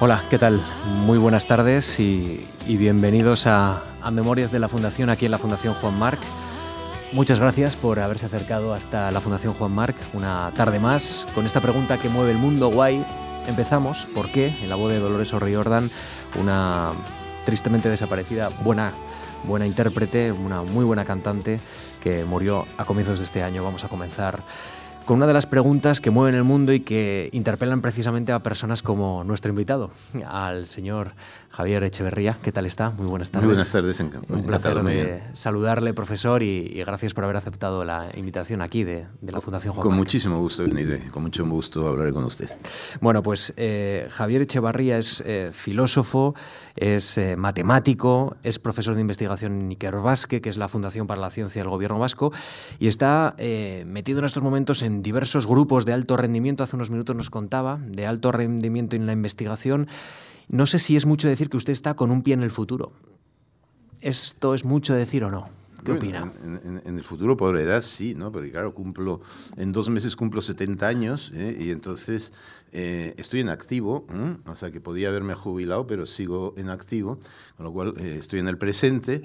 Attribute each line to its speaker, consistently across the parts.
Speaker 1: Hola, ¿qué tal? Muy buenas tardes y, bienvenidos a, Memorias de la Fundación aquí en la Fundación Juan Marc. Muchas gracias por haberse acercado hasta la Fundación Juan Marc una tarde más con esta pregunta que mueve el mundo guay. Empezamos, ¿por qué? En la voz de Dolores O'Riordan, una tristemente desaparecida buena buena intérprete, una muy buena cantante que murió a comienzos de este año. Vamos a comenzar con una de las preguntas que mueven el mundo y que interpelan precisamente a personas como nuestro invitado, al señor Javier Echeverría. ¿Qué tal está? Muy buenas tardes.
Speaker 2: Muy buenas tardes.
Speaker 1: Un placer de saludarle, profesor, y, gracias por haber aceptado la invitación aquí de, la Fundación Juan
Speaker 2: Con muchísimo gusto, con mucho gusto hablar con usted.
Speaker 1: Bueno, pues eh, Javier Echevarría es eh, filósofo, es eh, matemático, es profesor de investigación en Ikerbasque, que es la Fundación para la Ciencia del Gobierno Vasco, y está metido en estos momentos en diversos grupos de alto rendimiento, hace unos minutos nos contaba, de alto rendimiento en la investigación. No sé si es mucho decir que usted está con un pie en el futuro. ¿Esto es mucho decir o no? ¿Qué opina?
Speaker 2: En, el futuro por edad sí, ¿no? Porque claro, cumplo, en dos meses cumplo 70 años ¿eh? y entonces eh, estoy en activo, o sea que podía haberme jubilado, pero sigo en activo, con lo cual eh, estoy en el presente,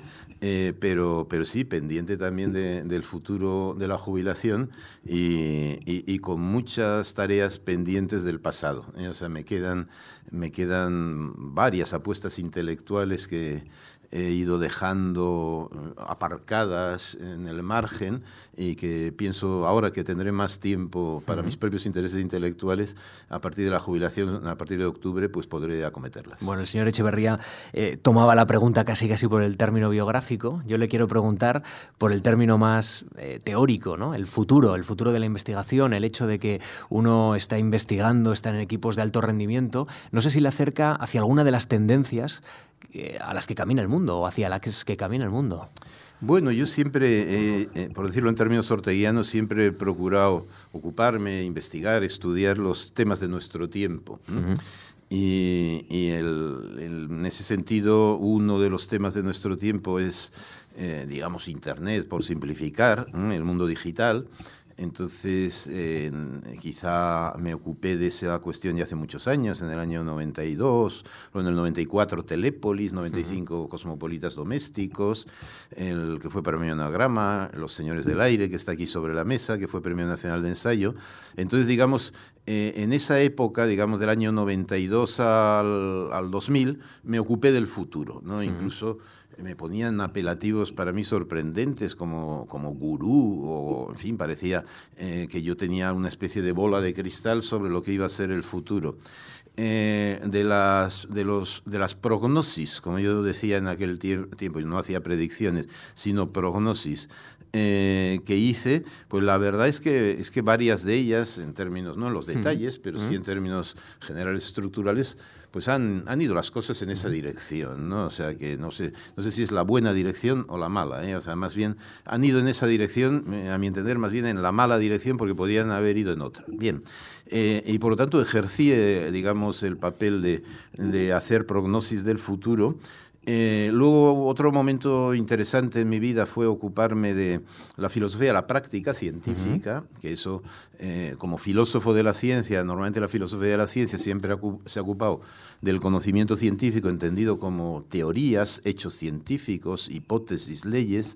Speaker 2: pero, pero sí, pendiente también del futuro de la jubilación y, y, con muchas tareas pendientes del pasado. O sea, me quedan, me quedan varias apuestas intelectuales que he ido dejando eh, aparcadas en el margen y que pienso ahora que tendré más tiempo para mis propios intereses intelectuales, a partir de la jubilación, a partir de octubre, pues podré acometerlas.
Speaker 1: Bueno, el señor Echeverría eh, tomaba la pregunta casi casi por el término biográfico. Yo le quiero preguntar por el término más eh, teórico, ¿no? El futuro, el futuro de la investigación, el hecho de que uno está investigando, está en equipos de alto rendimiento. No sé si le acerca hacia alguna de las tendencias a las que camina el mundo o hacia las que camina el mundo?
Speaker 2: Bueno, yo siempre, eh, por decirlo en términos orteguianos, siempre he procurado ocuparme, investigar, estudiar los temas de nuestro tiempo. Y, en ese sentido, uno de los temas de nuestro tiempo es, eh, digamos, Internet, por simplificar, el mundo digital. Entonces, quizá me ocupé de esa cuestión ya hace muchos años, en el año 92, o en el 94 Telépolis, 95 Cosmopolitas Domésticos, el que fue premio Anagrama, Los Señores del Aire, que está aquí sobre la mesa, que fue Premio Nacional de Ensayo. Entonces, digamos, eh, en esa época, digamos, del año 92 al, al 2000, me ocupé del futuro, ¿no? Incluso me ponían apelativos para mí sorprendentes como, como gurú, o en fin, parecía eh, que yo tenía una especie de bola de cristal sobre lo que iba a ser el futuro. Eh, de, las, de, los, de las prognosis, como yo decía en aquel tiempo, y no hacía predicciones, sino prognosis, eh, que hice, pues la verdad es que, es que varias de ellas, en términos, no en los detalles, pero sí en términos generales estructurales, pues han, han ido las cosas en esa dirección, ¿no? O sea, que no sé, no sé si es la buena dirección o la mala, ¿eh? O sea, más bien han ido en esa dirección, eh, a mi entender, más bien en la mala dirección porque podían haber ido en otra. Bien, eh, y por lo tanto ejercí, digamos, el papel de, de hacer prognosis del futuro, eh, luego, otro momento interesante en mi vida fue ocuparme de la filosofía, la práctica científica, que eso, eh, como filósofo de la ciencia, normalmente la filosofía de la ciencia siempre se ha ocupado del conocimiento científico entendido como teorías, hechos científicos, hipótesis, leyes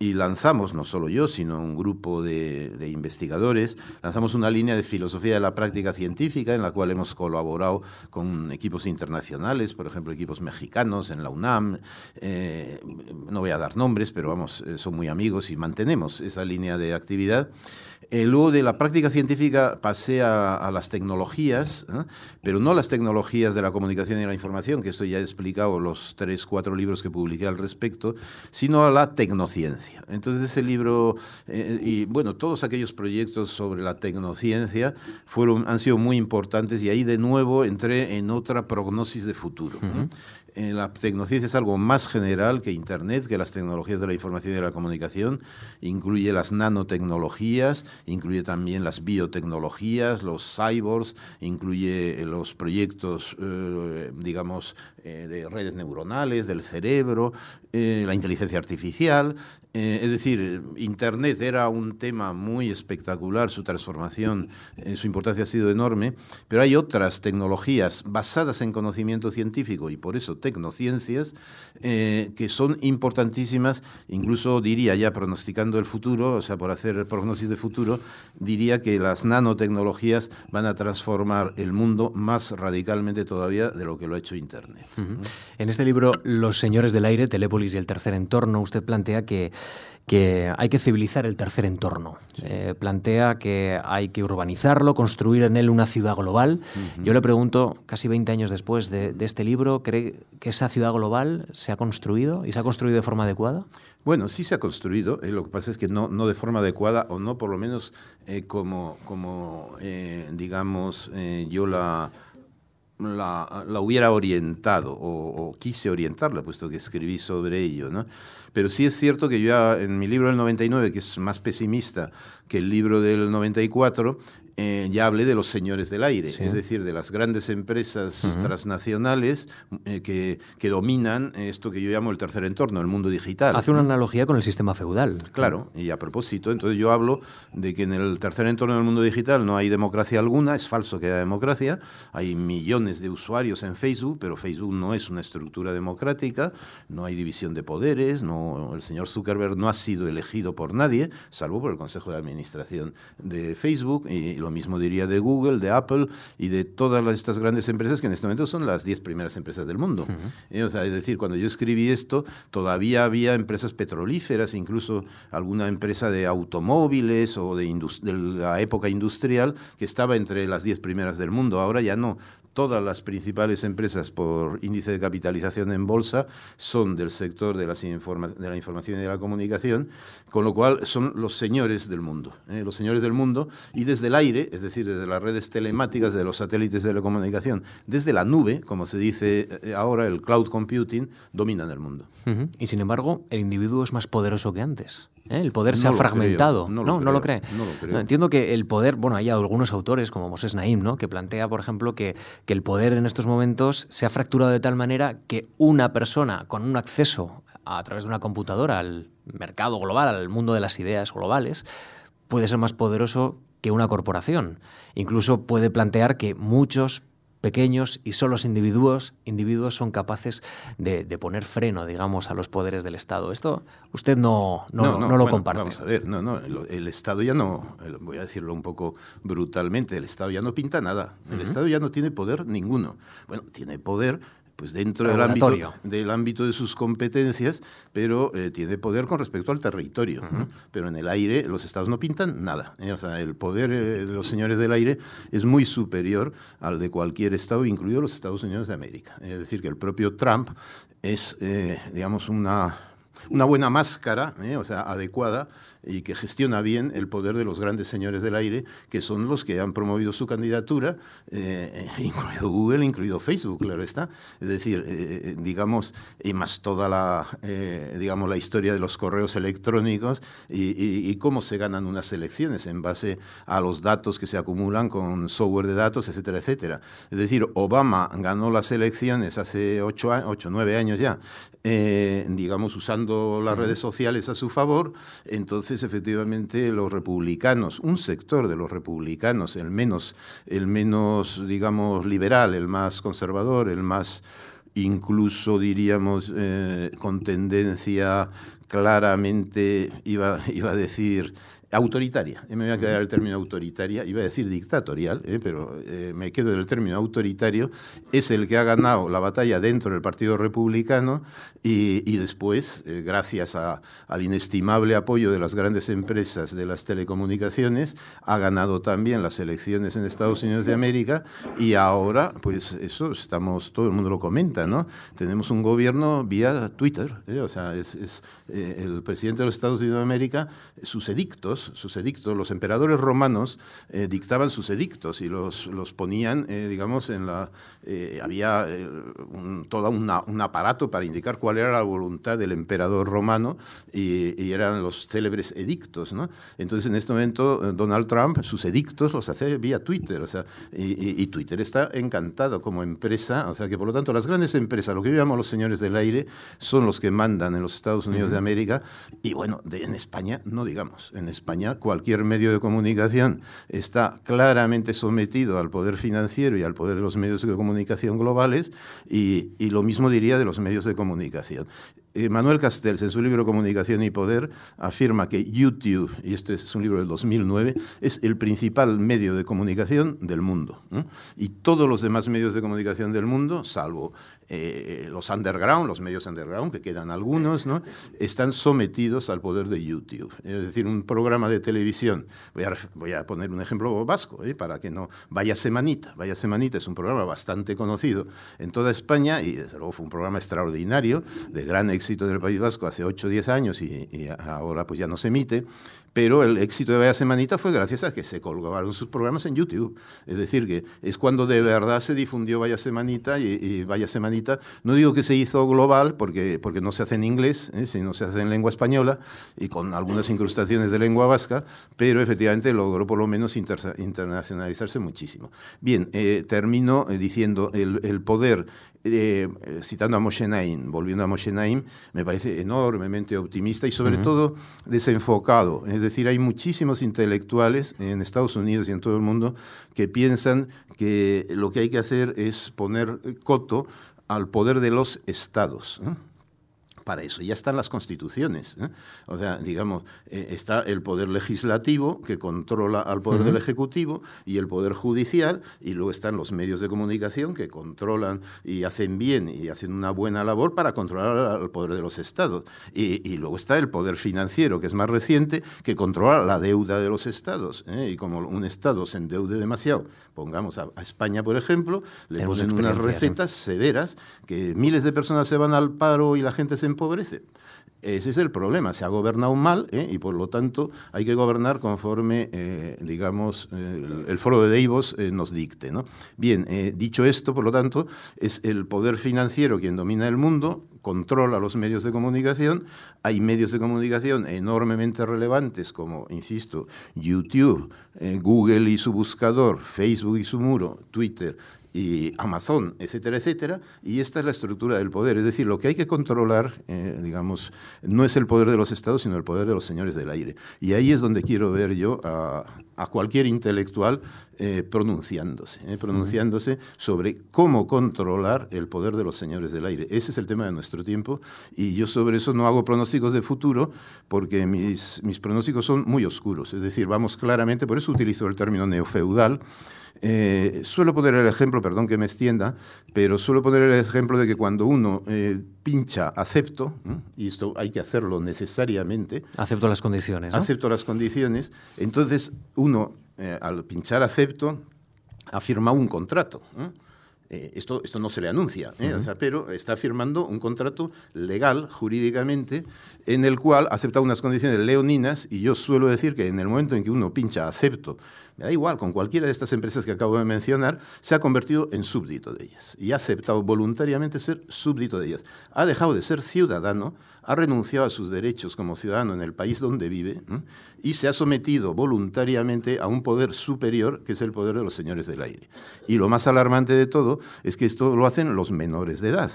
Speaker 2: y lanzamos, no solo yo, sino un grupo de, investigadores, lanzamos una línea de filosofía de la práctica científica en la cual hemos colaborado con equipos internacionales, por ejemplo, equipos mexicanos en la UNAM. Eh, no voy a dar nombres, pero vamos, eh, son muy amigos y mantenemos esa línea de actividad. Eh, luego de la práctica científica pasé a, las tecnologías, pero no las tecnologías de la comunicación y la información, que esto ya he explicado los tres, cuatro libros que publiqué al respecto, sino a la tecnociencia. Entonces ese libro eh, y bueno, todos aquellos proyectos sobre la tecnociencia fueron, han sido muy importantes y ahí de nuevo entré en otra prognosis de futuro. Eh, la tecnociencia es algo más general que Internet, que las tecnologías de la información y de la comunicación. Incluye las nanotecnologías, incluye también las biotecnologías, los cyborgs, incluye eh, los proyectos, eh, digamos, de redes neuronales, del cerebro, la inteligencia artificial. Eh, es decir, Internet era un tema muy espectacular, su transformación, eh, su importancia ha sido enorme, pero hay otras tecnologías basadas en conocimiento científico y por eso tecnociencias, eh, que son importantísimas, incluso diría ya pronosticando el futuro, o sea, por hacer prognosis de futuro, diría que las nanotecnologías van a transformar el mundo más radicalmente todavía de lo que lo ha hecho Internet.
Speaker 1: En este libro, Los Señores del Aire, Y el Tercer Entorno, usted plantea que que hay que civilizar el tercer entorno. Eh, plantea que hay que urbanizarlo, construir en él una ciudad global. Yo le pregunto, casi 20 años después de, este libro, ¿cree que esa ciudad global se ha construido y se ha construido de forma adecuada?
Speaker 2: Bueno, sí se ha construido, eh, lo que pasa es que no, no de forma adecuada o no por lo menos eh, como, como digamos, yo la la, hubiera orientado o, quise orientarla, puesto que escribí sobre ello. ¿no? Pero sí es cierto que yo en mi libro del 99, que es más pesimista que el libro del 94, eh, ya hablé de los señores del aire, es decir, de las grandes empresas transnacionales eh, que, que, dominan esto que yo llamo el tercer entorno, el mundo digital.
Speaker 1: Hace una analogía con el sistema feudal.
Speaker 2: Claro, y a propósito, entonces yo hablo de que en el tercer entorno del mundo digital no hay democracia alguna, es falso que haya democracia, hay millones de usuarios en Facebook, pero Facebook no es una estructura democrática, no hay división de poderes, no, el señor Zuckerberg no ha sido elegido por nadie, salvo por el Consejo de Administración de Facebook y lo mismo diría de Google, de Apple y de todas estas grandes empresas que en este momento son las 10 primeras empresas del mundo. Eh, es decir, cuando yo escribí esto, todavía había empresas petrolíferas, incluso alguna empresa de automóviles o de, de la época industrial que estaba entre las 10 primeras del mundo. Ahora ya no todas las principales empresas por índice de capitalización en bolsa son del sector de, las de la información y de la comunicación, con lo cual son los señores del mundo, ¿eh? los señores del mundo, y desde el aire, es decir, desde las redes telemáticas, de los satélites de la comunicación, desde la nube, como se dice eh, ahora, el cloud computing, dominan el mundo.
Speaker 1: Y sin embargo, el individuo es más poderoso que antes. ¿Eh? El poder se ha fragmentado. No, lo, ¿No, lo cree. entiendo que el poder, bueno, hay algunos autores como Moses Naim, ¿no? que plantea, por ejemplo, que, que el poder en estos momentos se ha fracturado de tal manera que una persona con un acceso a través de una computadora al mercado global, al mundo de las ideas globales, puede ser más poderoso que una corporación. Incluso puede plantear que muchos pequeños y solo los individuos, individuos son capaces de, poner freno, digamos, a los poderes del Estado. Esto usted no, no, no, lo comparte.
Speaker 2: Vamos a ver, no, no, el, Estado ya no, voy a decirlo un poco brutalmente, el Estado ya no pinta nada, el Estado ya no tiene poder ninguno. Bueno, tiene poder pues dentro del ámbito, del ámbito de sus competencias, pero eh, tiene poder con respecto al territorio. Pero en el aire los estados no pintan nada. ¿eh? O sea, el poder eh, de los señores del aire es muy superior al de cualquier estado, incluido los Estados Unidos de América. Es decir, que el propio Trump es, digamos, una una buena máscara, o sea, adecuada y que gestiona bien el poder de los grandes señores del aire, que son los que han promovido su candidatura, eh, incluido Google, incluido Facebook, claro está. Es decir, eh, digamos, y más toda la, digamos, la historia de los correos electrónicos y, cómo se ganan unas elecciones en base a los datos que se acumulan con software de datos, etcétera, etcétera. Es decir, Obama ganó las elecciones hace ocho, ocho nueve años ya, digamos, usando las redes sociales a su favor, entonces efectivamente los republicanos, un sector de los republicanos, el menos, el menos digamos, liberal, el más conservador, el más incluso diríamos eh, con tendencia claramente, iba, iba a decir, autoritaria. Me voy a quedar el término autoritaria, iba a decir dictatorial, ¿eh? pero eh, me quedo del término autoritario, es el que ha ganado la batalla dentro del Partido Republicano y, después, eh, gracias al inestimable apoyo de las grandes empresas de las telecomunicaciones, ha ganado también las elecciones en Estados Unidos de América y ahora, pues eso estamos, todo el mundo lo comenta, ¿no? Tenemos un gobierno vía Twitter, o sea, es, el presidente de los Estados Unidos de América, sus edictos, sus edictos, los emperadores romanos eh, dictaban sus edictos y los, los ponían, eh, digamos, en la... había un, todo un aparato para indicar cuál era la voluntad del emperador romano y, eran los célebres edictos, ¿no? Entonces, en este momento, Donald Trump, sus edictos los hace vía Twitter, o sea, y, y Twitter está encantado como empresa, o sea, que por lo tanto las grandes empresas, lo que yo llamo los señores del aire, son los que mandan en los Estados Unidos de América y bueno, en España no digamos. En España cualquier medio de comunicación está claramente sometido al poder financiero y al poder de los medios de comunicación globales y, y lo mismo diría de los medios de comunicación. Eh, Manuel Castells, en su libro Comunicación y Poder, afirma que YouTube, y este es un libro del 2009, es el principal medio de comunicación del mundo. Y todos los demás medios de comunicación del mundo, salvo eh, los underground, los medios underground, que quedan algunos, ¿no? están sometidos al poder de YouTube. Es decir, un programa de televisión, voy a, voy a poner un ejemplo vasco, ¿eh? para que no... Vaya Semanita, Vaya Semanita es un programa bastante conocido en toda España y desde luego fue un programa extraordinario, de gran éxito del País Vasco hace 8 o 10 años y, y ahora pues ya no se emite, pero el éxito de Vaya Semanita fue gracias a que se colgaron sus programas en YouTube. Es decir, que es cuando de verdad se difundió Vaya Semanita y, Vaya Semanita, no digo que se hizo global porque, porque no se hace en inglés, ¿eh? sino se hace en lengua española y con algunas incrustaciones de lengua vasca, pero efectivamente logró por lo menos internacionalizarse muchísimo. Bien, eh, termino eh, diciendo el, el poder eh, citando a Moshe Naim, volviendo a Moshe Naim, me parece enormemente optimista y sobre todo desenfocado. Es decir, hay muchísimos intelectuales en Estados Unidos y en todo el mundo que piensan que lo que hay que hacer es poner coto al poder de los estados para eso ya están las constituciones. ¿eh? O sea, digamos, eh, está el poder legislativo que controla al poder del ejecutivo y el poder judicial, y luego están los medios de comunicación que controlan y hacen bien y hacen una buena labor para controlar al poder de los estados. Y, luego está el poder financiero, que es más reciente, que controla la deuda de los estados. ¿eh? Y como un estado se endeude demasiado, pongamos a, España, por ejemplo, le ponen unas recetas severas que miles de personas se van al paro y la gente se empobrece. Ese es el problema, se ha gobernado mal ¿eh? y por lo tanto hay que gobernar conforme, eh, digamos, el, foro de Davos eh, nos dicte. ¿no? Bien, dicho esto, por lo tanto, es el poder financiero quien domina el mundo, controla los medios de comunicación, hay medios de comunicación enormemente relevantes como, insisto, YouTube, Google y su buscador, Facebook y su muro, Twitter, y Amazon, etcétera, etcétera. Y esta es la estructura del poder. Es decir, lo que hay que controlar, eh, digamos, no es el poder de los estados, sino el poder de los señores del aire. Y ahí es donde quiero ver yo a, cualquier intelectual eh, pronunciándose, eh, pronunciándose sobre cómo controlar el poder de los señores del aire. Ese es el tema de nuestro tiempo y yo sobre eso no hago pronósticos de futuro porque mis, mis pronósticos son muy oscuros. Es decir, vamos claramente, por eso utilizo el término neofeudal, eh, suelo poner el ejemplo, perdón que me extienda, pero suelo poner el ejemplo de que cuando uno eh, pincha acepto, y esto hay que hacerlo necesariamente.
Speaker 1: Acepto las condiciones.
Speaker 2: Acepto las condiciones. Entonces uno, eh, al pinchar acepto, ha firmado un contrato. esto, esto no se le anuncia, pero está firmando un contrato legal, jurídicamente, en el cual acepta unas condiciones leoninas, y yo suelo decir que en el momento en que uno pincha acepto me da igual, con cualquiera de estas empresas que acabo de mencionar, se ha convertido en súbdito de ellas y ha aceptado voluntariamente ser súbdito de ellas. Ha dejado de ser ciudadano, ha renunciado a sus derechos como ciudadano en el país donde vive y se ha sometido voluntariamente a un poder superior que es el poder de los señores del aire. Y lo más alarmante de todo es que esto lo hacen los menores de edad.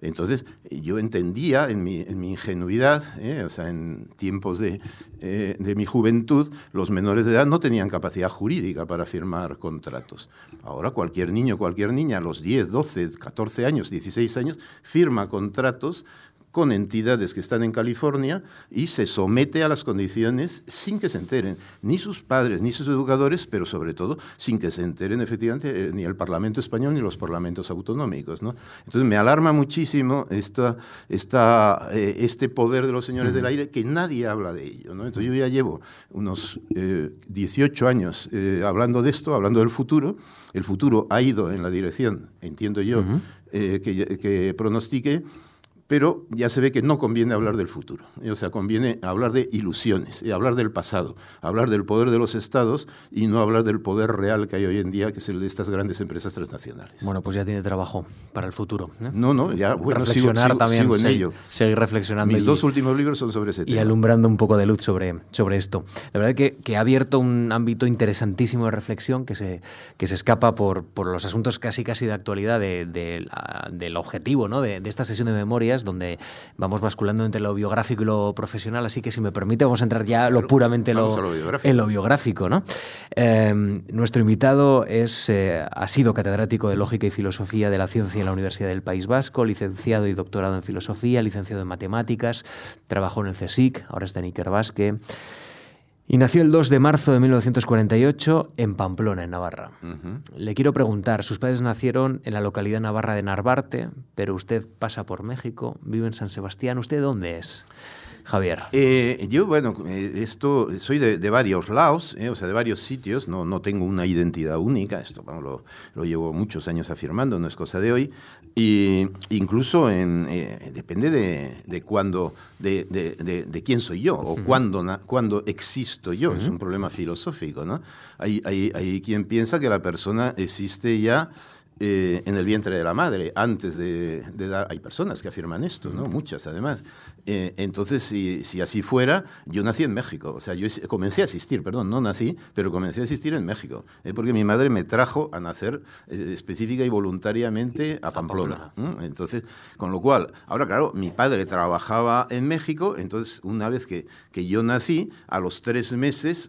Speaker 2: Entonces, yo entendía en mi, ingenuidad, ¿eh? o sea, en tiempos de, eh, de mi juventud, los menores de edad no tenían capacidad jurídica para firmar contratos. Ahora cualquier niño, cualquier niña a los 10, 12, 14 años, 16 años, firma contratos con entidades que están en California y se somete a las condiciones sin que se enteren ni sus padres ni sus educadores, pero sobre todo sin que se enteren efectivamente eh, ni el Parlamento español ni los parlamentos autonómicos. ¿no? Entonces me alarma muchísimo esta, esta, eh, este poder de los señores del aire que nadie habla de ello. ¿no? Entonces yo ya llevo unos 18 eh, años hablando de esto, hablando del futuro. El futuro ha ido en la dirección, entiendo yo, que, que pronostique pero ya se ve que no conviene hablar del futuro. O sea, conviene hablar de ilusiones, hablar del pasado, hablar del poder de los estados y no hablar del poder real que hay hoy en día, que es el de estas grandes empresas transnacionales.
Speaker 1: Bueno, pues ya tiene trabajo para el futuro.
Speaker 2: No, no, ya bueno, sigo, también, en ello.
Speaker 1: Seguir reflexionando.
Speaker 2: Mis dos últimos libros son sobre ese tema.
Speaker 1: Y alumbrando un poco de luz sobre, sobre esto. La verdad es que, ha abierto un ámbito interesantísimo de reflexión que se, que se escapa por, por los asuntos casi casi de actualidad del objetivo ¿no? de, de esta sesión de memorias donde vamos basculando entre lo biográfico y lo profesional, así que si me permite vamos a entrar ya lo puramente lo, en lo biográfico. ¿no? Em, nuestro invitado es, eh, ha sido catedrático de Lógica y Filosofía de la Ciencia en la Universidad del País Vasco, licenciado y doctorado en Filosofía, licenciado en Matemáticas, trabajó en el CSIC, ahora está en Iker Basque. Y nació el 2 de marzo de 1948 en Pamplona, en Navarra. Le quiero preguntar, sus padres nacieron en la localidad navarra de Narvarte, pero usted pasa por México, vive en San Sebastián. ¿Usted dónde es? Javier?
Speaker 2: Eh, yo, bueno, eh, esto, soy de, varios lados, eh, o sea, de varios sitios, no, no tengo una identidad única, esto lo, lo, llevo muchos años afirmando, no es cosa de hoy, y incluso en, depende de, de cuándo, de, de, quién soy yo, o cuándo, cuándo existo yo, es un problema filosófico, ¿no? Hay, hay, hay quien piensa que la persona existe ya eh, en el vientre de la madre, antes de, dar... Hay personas que afirman esto, ¿no? Muchas, además. Eh, entonces, si, si, así fuera, yo nací en México. O sea, yo comencé a asistir, perdón, no nací, pero comencé a asistir en México. Eh, porque mi madre me trajo a nacer específica y voluntariamente a Pamplona. Entonces, con lo cual, ahora, claro, mi padre trabajaba en México, entonces, una vez que, que yo nací, a los tres meses,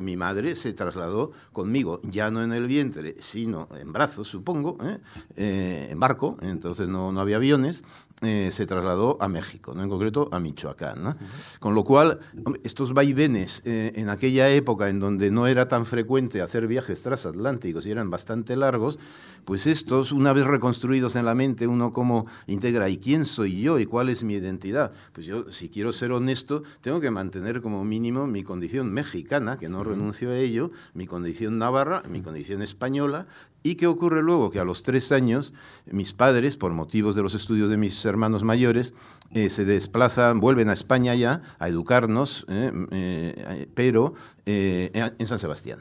Speaker 2: mi madre se trasladó conmigo, ya no en el vientre, sino en brazos, supongo ¿eh? Eh, en barco, entonces no, no había aviones, eh, se trasladó a México, ¿no? en concreto a Michoacán. Con lo cual, estos vaivenes en aquella época en donde no era tan frecuente hacer viajes transatlánticos y eran bastante largos, pues estos, una vez reconstruidos en la mente, uno como integra, ¿y quién soy yo? ¿Y cuál es mi identidad? Pues yo, si quiero ser honesto, tengo que mantener como mínimo mi condición mexicana, que no renuncio a ello, mi condición navarra, mi condición española, ¿Y qué ocurre luego? Que a los tres años mis padres, por motivos de los estudios de mis hermanos mayores, eh, se desplazan, vuelven a España ya a educarnos, eh, eh, pero en San Sebastián.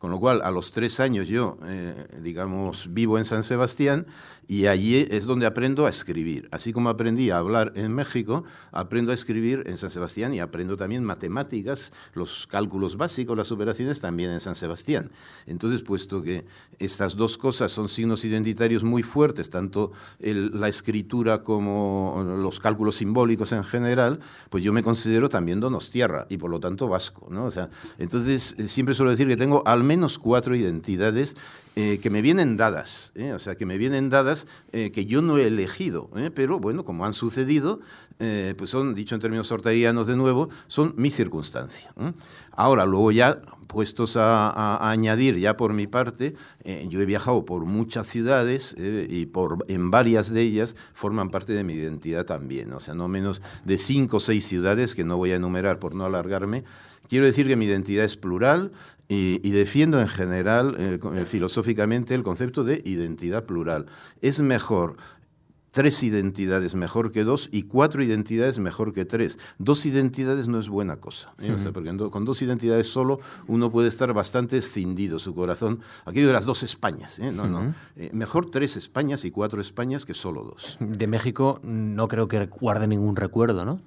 Speaker 2: Con lo cual, a los tres años yo, digamos, vivo en San Sebastián y allí es donde aprendo a escribir. Así como aprendí a hablar en México, aprendo a escribir en San Sebastián y aprendo también matemáticas, los cálculos básicos, las operaciones también en San Sebastián. Entonces, puesto que estas dos cosas son signos identitarios muy fuertes, tanto la escritura como los cálculos simbólicos en general, pues yo me considero también donostiarra y por lo tanto vasco. ¿no? O sea, entonces, eh, siempre suelo decir que tengo al menos cuatro identidades eh, que me vienen dadas, ¿eh? o sea, que me vienen dadas eh, que yo no he elegido, pero bueno, como han sucedido, pues son, dicho en términos orteguianos de nuevo, son mi circunstancia. Ahora, luego ya puestos a, añadir, ya por mi parte, yo he viajado por muchas ciudades y por, en varias de ellas forman parte de mi identidad también, o sea, no menos de cinco o seis ciudades que no voy a enumerar por no alargarme, Quiero decir que mi identidad es plural y, defiendo en general, eh, eh, filosóficamente, el concepto de identidad plural. Es mejor tres identidades mejor que dos y cuatro identidades mejor que tres. Dos identidades no es buena cosa, ¿eh? porque con dos identidades solo uno puede estar bastante escindido su corazón. Aquello de las dos Españas, no, no. mejor tres Españas y cuatro Españas que solo dos.
Speaker 1: De México no creo que guarde ningún recuerdo, ¿no?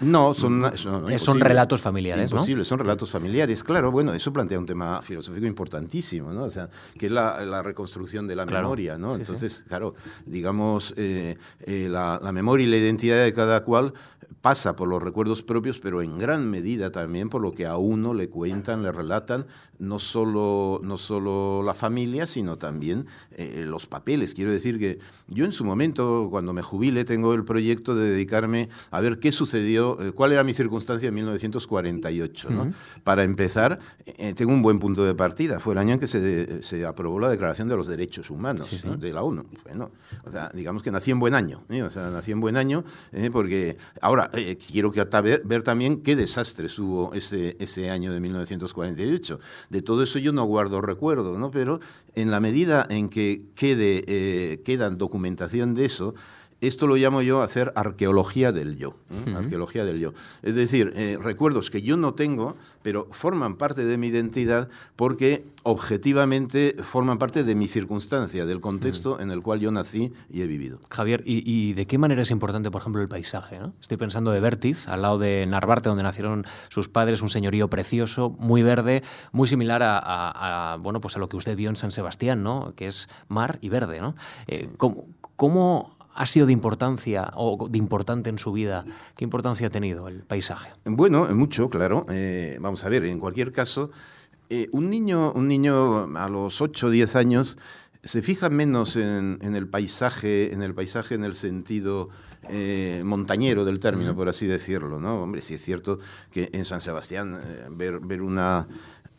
Speaker 2: No, son,
Speaker 1: son, relatos familiares.
Speaker 2: Imposible, son relatos familiares, claro. Bueno, eso plantea un tema filosófico importantísimo, ¿no? O sea, que es la, reconstrucción de la memoria, ¿no? Entonces, claro, digamos, eh, eh, la, la, memoria y la identidad de cada cual pasa por los recuerdos propios, pero en gran medida también por lo que a uno le cuentan, le relatan, no solo, no solo la familia, sino también eh, los papeles. Quiero decir que yo en su momento, cuando me jubile, tengo el proyecto de dedicarme a ver qué sucedió, eh, cuál era mi circunstancia en 1948. ¿no? Para empezar, eh, tengo un buen punto de partida. Fue el año en que se, se aprobó la Declaración de los Derechos Humanos de la ONU. Bueno, o sea, digamos que nací en buen año. O sea, nací en buen año porque ahora eh, quiero que ver, ver, también qué desastres hubo ese, ese año de 1948. De todo eso yo no guardo recuerdo, ¿no? pero en la medida en que quede, eh, documentación de eso, Esto lo llamo yo hacer arqueología del yo. Arqueología del yo. Es decir, eh, recuerdos que yo no tengo, pero forman parte de mi identidad porque objetivamente forman parte de mi circunstancia, del contexto en el cual yo nací y he vivido.
Speaker 1: Javier, ¿y, de qué manera es importante, por ejemplo, el paisaje? Estoy pensando de Vértiz, al lado de Narvarte, donde nacieron sus padres, un señorío precioso, muy verde, muy similar a, bueno, pues a lo que usted vio en San Sebastián, ¿no? que es mar y verde. ¿no? Eh, ¿Cómo ha sido de importancia o de importante en su vida? ¿Qué importancia ha tenido el paisaje?
Speaker 2: Bueno, mucho, claro. Eh, vamos a ver, en cualquier caso, eh, un, niño, un niño a los 8 o 10 años se fija menos en, el paisaje, en el paisaje en el sentido eh, montañero del término, por así decirlo, ¿no? Hombre, sí es cierto que en San Sebastián ver, ver una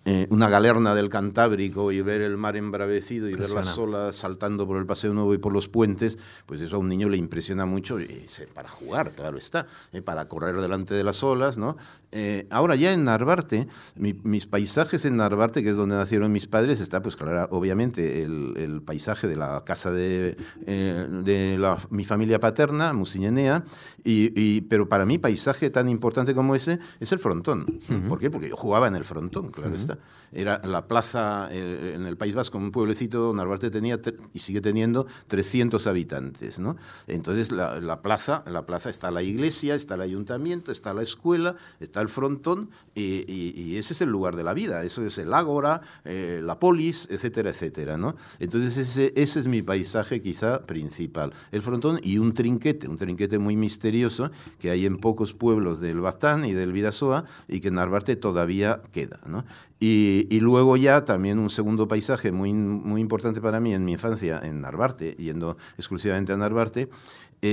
Speaker 2: eh, una galerna del Cantábrico y ver el mar embravecido y ver las olas saltando por el Paseo Nuevo y por los puentes, pues eso a un niño le impresiona mucho y, para jugar, claro está, eh, para correr delante de las olas, ¿no? Eh, ahora ya en Narvarte, mis paisajes en Narvarte, que es donde nacieron mis padres, está pues claro, obviamente el, paisaje de la casa de, de mi familia paterna, Musiñenea, y, pero para mí paisaje tan importante como ese es el frontón. ¿Por qué? Porque yo jugaba en el frontón, claro está. Era la plaza eh, en el País Vasco, un pueblecito, Narvarte tenía y sigue teniendo 300 habitantes. ¿no? Entonces la, plaza, la plaza está la iglesia, está el ayuntamiento, está la escuela, está el frontón y, ese es el lugar de la vida. Eso es el ágora, eh, la polis, etcétera, etcétera. ¿no? Entonces ese, ese es mi paisaje quizá principal. El frontón y un trinquete, un trinquete muy misterioso que hay en pocos pueblos del Batán y del Vidasoa y que en Narvarte todavía queda. ¿no? Y, luego ya también un segundo paisaje muy, muy importante para mí en mi infancia en Narvarte, yendo exclusivamente a Narvarte,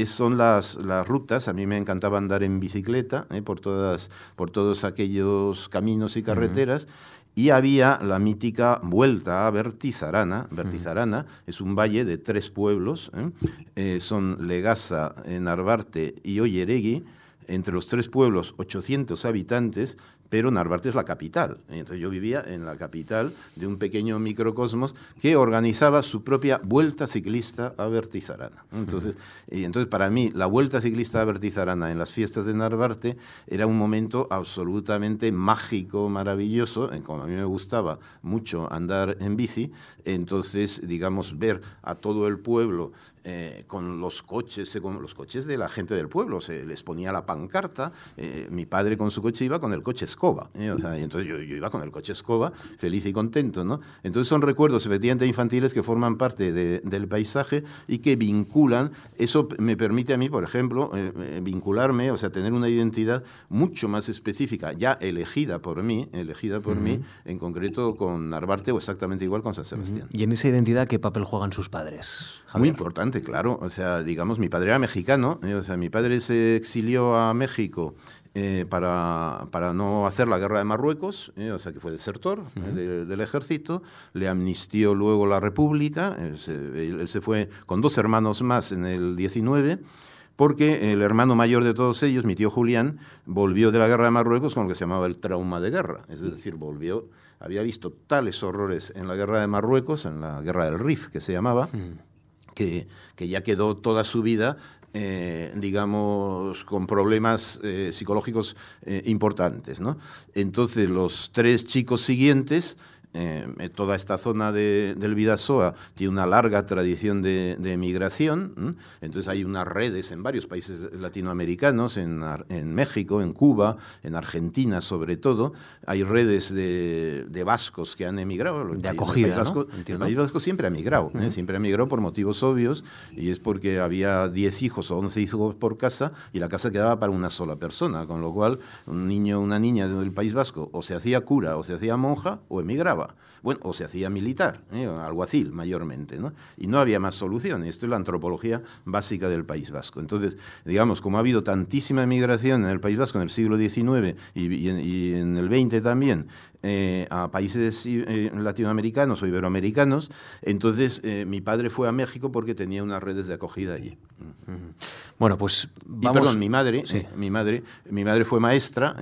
Speaker 2: son las, las rutas. A mí me encantaba andar en bicicleta eh, por, todas, por todos aquellos caminos y carreteras. Y había la mítica vuelta a Vertizarana. Vertizarana es un valle de tres pueblos. ¿eh? Eh, son Legasa, Narvarte y Olleregui entre los tres pueblos 800 habitantes, pero Narvarte es la capital. Entonces yo vivía en la capital de un pequeño microcosmos que organizaba su propia vuelta ciclista a Vertizarana. Entonces, y entonces para mí la vuelta ciclista a Vertizarana en las fiestas de Narvarte era un momento absolutamente mágico, maravilloso, como a mí me gustaba mucho andar en bici, entonces digamos ver a todo el pueblo eh, con los coches, con los coches de la gente del pueblo, se les ponía la pancarta, eh, mi padre con su coche iba con el coche escoba. ¿eh? y entonces yo, iba con el coche escoba, feliz y contento. ¿no? Entonces son recuerdos efectivamente infantiles que forman parte del paisaje y que vinculan. Eso me permite a mí, por ejemplo, eh, eh, vincularme, o sea, tener una identidad mucho más específica, ya elegida por mí, elegida por mí, en concreto con Narvarte o exactamente igual con San Sebastián.
Speaker 1: ¿Y en esa identidad qué papel juegan sus padres?
Speaker 2: Muy importante, claro. O sea, digamos, mi padre era mexicano, o sea, mi padre se exilió a México eh, para, para, no hacer la guerra de Marruecos, eh, o sea que fue desertor eh, del ejército, le amnistió luego la República, él, se fue con dos hermanos más en el 19, porque el hermano mayor de todos ellos, mi tío Julián, volvió de la guerra de Marruecos con lo que se llamaba el trauma de guerra, es decir, volvió, había visto tales horrores en la guerra de Marruecos, en la guerra del Rif que se llamaba, que, que, ya quedó toda su vida eh, digamos, con problemas eh, psicológicos eh, importantes. Entonces, los tres chicos siguientes eh, toda esta zona de, del Vidasoa tiene una larga tradición de, de migración, entonces hay unas redes en varios países latinoamericanos, en, en, México, en Cuba, en Argentina sobre todo, hay redes de, de vascos que han emigrado.
Speaker 1: De acogida, el
Speaker 2: País Vasco, el País Vasco siempre ha migrado, ¿eh? siempre ha migrado por motivos obvios, y es porque había 10 hijos o 11 hijos por casa, y la casa quedaba para una sola persona, con lo cual un niño o una niña del País Vasco o se hacía cura o se hacía monja o emigraba. Bueno, o se hacía militar, ¿eh? alguacil mayormente, ¿no? Y no había más solución. Esto es la antropología básica del País Vasco. Entonces, digamos, como ha habido tantísima emigración en el País Vasco en el siglo XIX y, en, el XX también, eh, a países eh, latinoamericanos o iberoamericanos, entonces mi padre fue a México porque tenía unas redes de acogida allí.
Speaker 1: Bueno, pues
Speaker 2: vamos... Y perdón, mi madre, mi madre, mi madre fue maestra,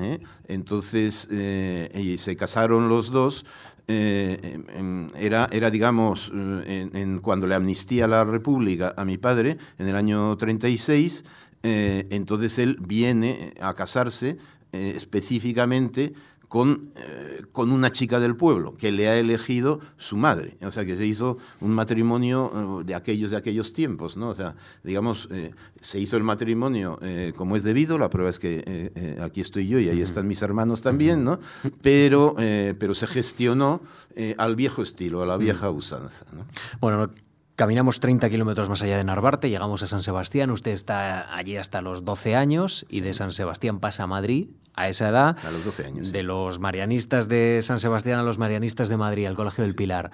Speaker 2: entonces y se casaron los dos era, era, digamos, en, cuando le amnistía la República a mi padre en el año 36, entonces él viene a casarse específicamente con, eh, con, una chica del pueblo que le ha elegido su madre. O sea, que se hizo un matrimonio eh, de aquellos, de aquellos tiempos, ¿no? O sea, digamos, eh, se hizo el matrimonio como es debido, la prueba es que aquí estoy yo y ahí están mis hermanos también, ¿no? Pero, pero se gestionó al viejo estilo, a la vieja usanza. ¿no?
Speaker 1: Bueno, Caminamos 30 kilómetros más allá de Narvarte, llegamos a San Sebastián, usted está allí hasta los 12 años y de San Sebastián pasa a Madrid a esa edad.
Speaker 2: A los 12 años.
Speaker 1: De los marianistas de San Sebastián a los marianistas de Madrid, al Colegio del Pilar.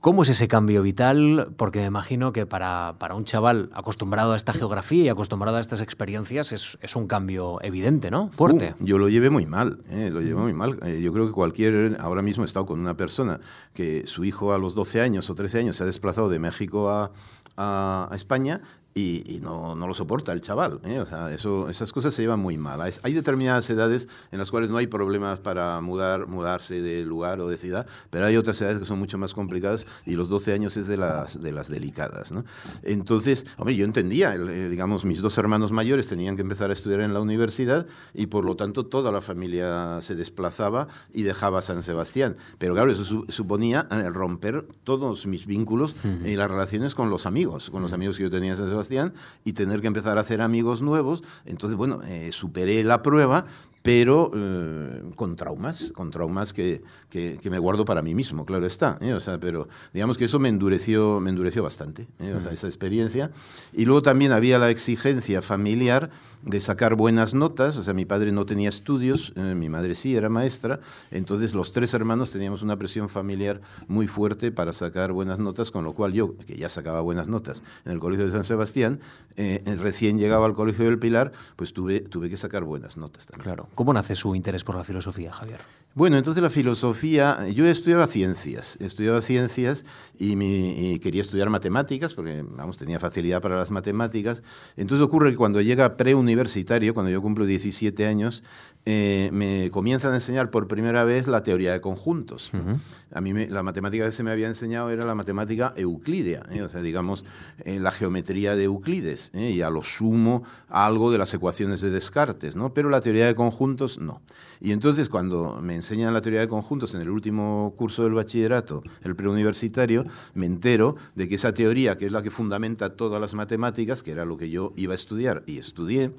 Speaker 1: ¿Cómo es ese cambio vital? Porque me imagino que para, para, un chaval acostumbrado a esta geografía y acostumbrado a estas experiencias es, es un cambio evidente, ¿no? Fuerte.
Speaker 2: Uh, yo lo llevé muy mal, eh, lo llevé muy mal. Eh, yo creo que cualquier, ahora mismo he estado con una persona que su hijo a los 12 años o 13 años se ha desplazado de México a, a, a España y, no, no, lo soporta el chaval. ¿eh? O sea, eso, esas cosas se llevan muy mal. Hay determinadas edades en las cuales no hay problemas para mudar, mudarse de lugar o de ciudad, pero hay otras edades que son mucho más complicadas y los 12 años es de las, de las delicadas. ¿no? Entonces, hombre, yo entendía, eh, digamos, mis dos hermanos mayores tenían que empezar a estudiar en la universidad y por lo tanto toda la familia se desplazaba y dejaba San Sebastián. Pero claro, eso suponía eh, romper todos mis vínculos y las relaciones con los amigos, con los amigos que yo tenía en San Sebastián y tener que empezar a hacer amigos nuevos. Entonces, bueno, eh, superé la prueba, pero eh, con traumas, con traumas que, que, me guardo para mí mismo, claro está. ¿eh? O sea, pero digamos que eso me endureció, me endureció bastante, ¿eh? o sea, esa experiencia. Y luego también había la exigencia familiar de sacar buenas notas, o sea, mi padre no tenía estudios, mi madre sí era maestra, entonces los tres hermanos teníamos una presión familiar muy fuerte para sacar buenas notas, con lo cual yo, que ya sacaba buenas notas en el Colegio de San Sebastián, recién llegaba al Colegio del Pilar, pues tuve, tuve que sacar buenas notas también.
Speaker 1: Claro. ¿Cómo nace su interés por la filosofía, Javier?
Speaker 2: Bueno, entonces la filosofía, yo estudiaba ciencias, estudiaba ciencias y, quería estudiar matemáticas, porque, vamos, tenía facilidad para las matemáticas. Entonces ocurre que cuando llega preuniversitario, cuando yo cumplo 17 años, eh, me comienzan a enseñar por primera vez la teoría de conjuntos. A mí la matemática que se me había enseñado era la matemática euclídea, ¿eh? o sea, digamos, eh, la geometría de Euclides, y a lo sumo algo de las ecuaciones de Descartes, ¿no? pero la teoría de conjuntos no. Y entonces cuando me enseñan la teoría de conjuntos en el último curso del bachillerato, el preuniversitario, me entero de que esa teoría, que es la que fundamenta todas las matemáticas, que era lo que yo iba a estudiar y estudié,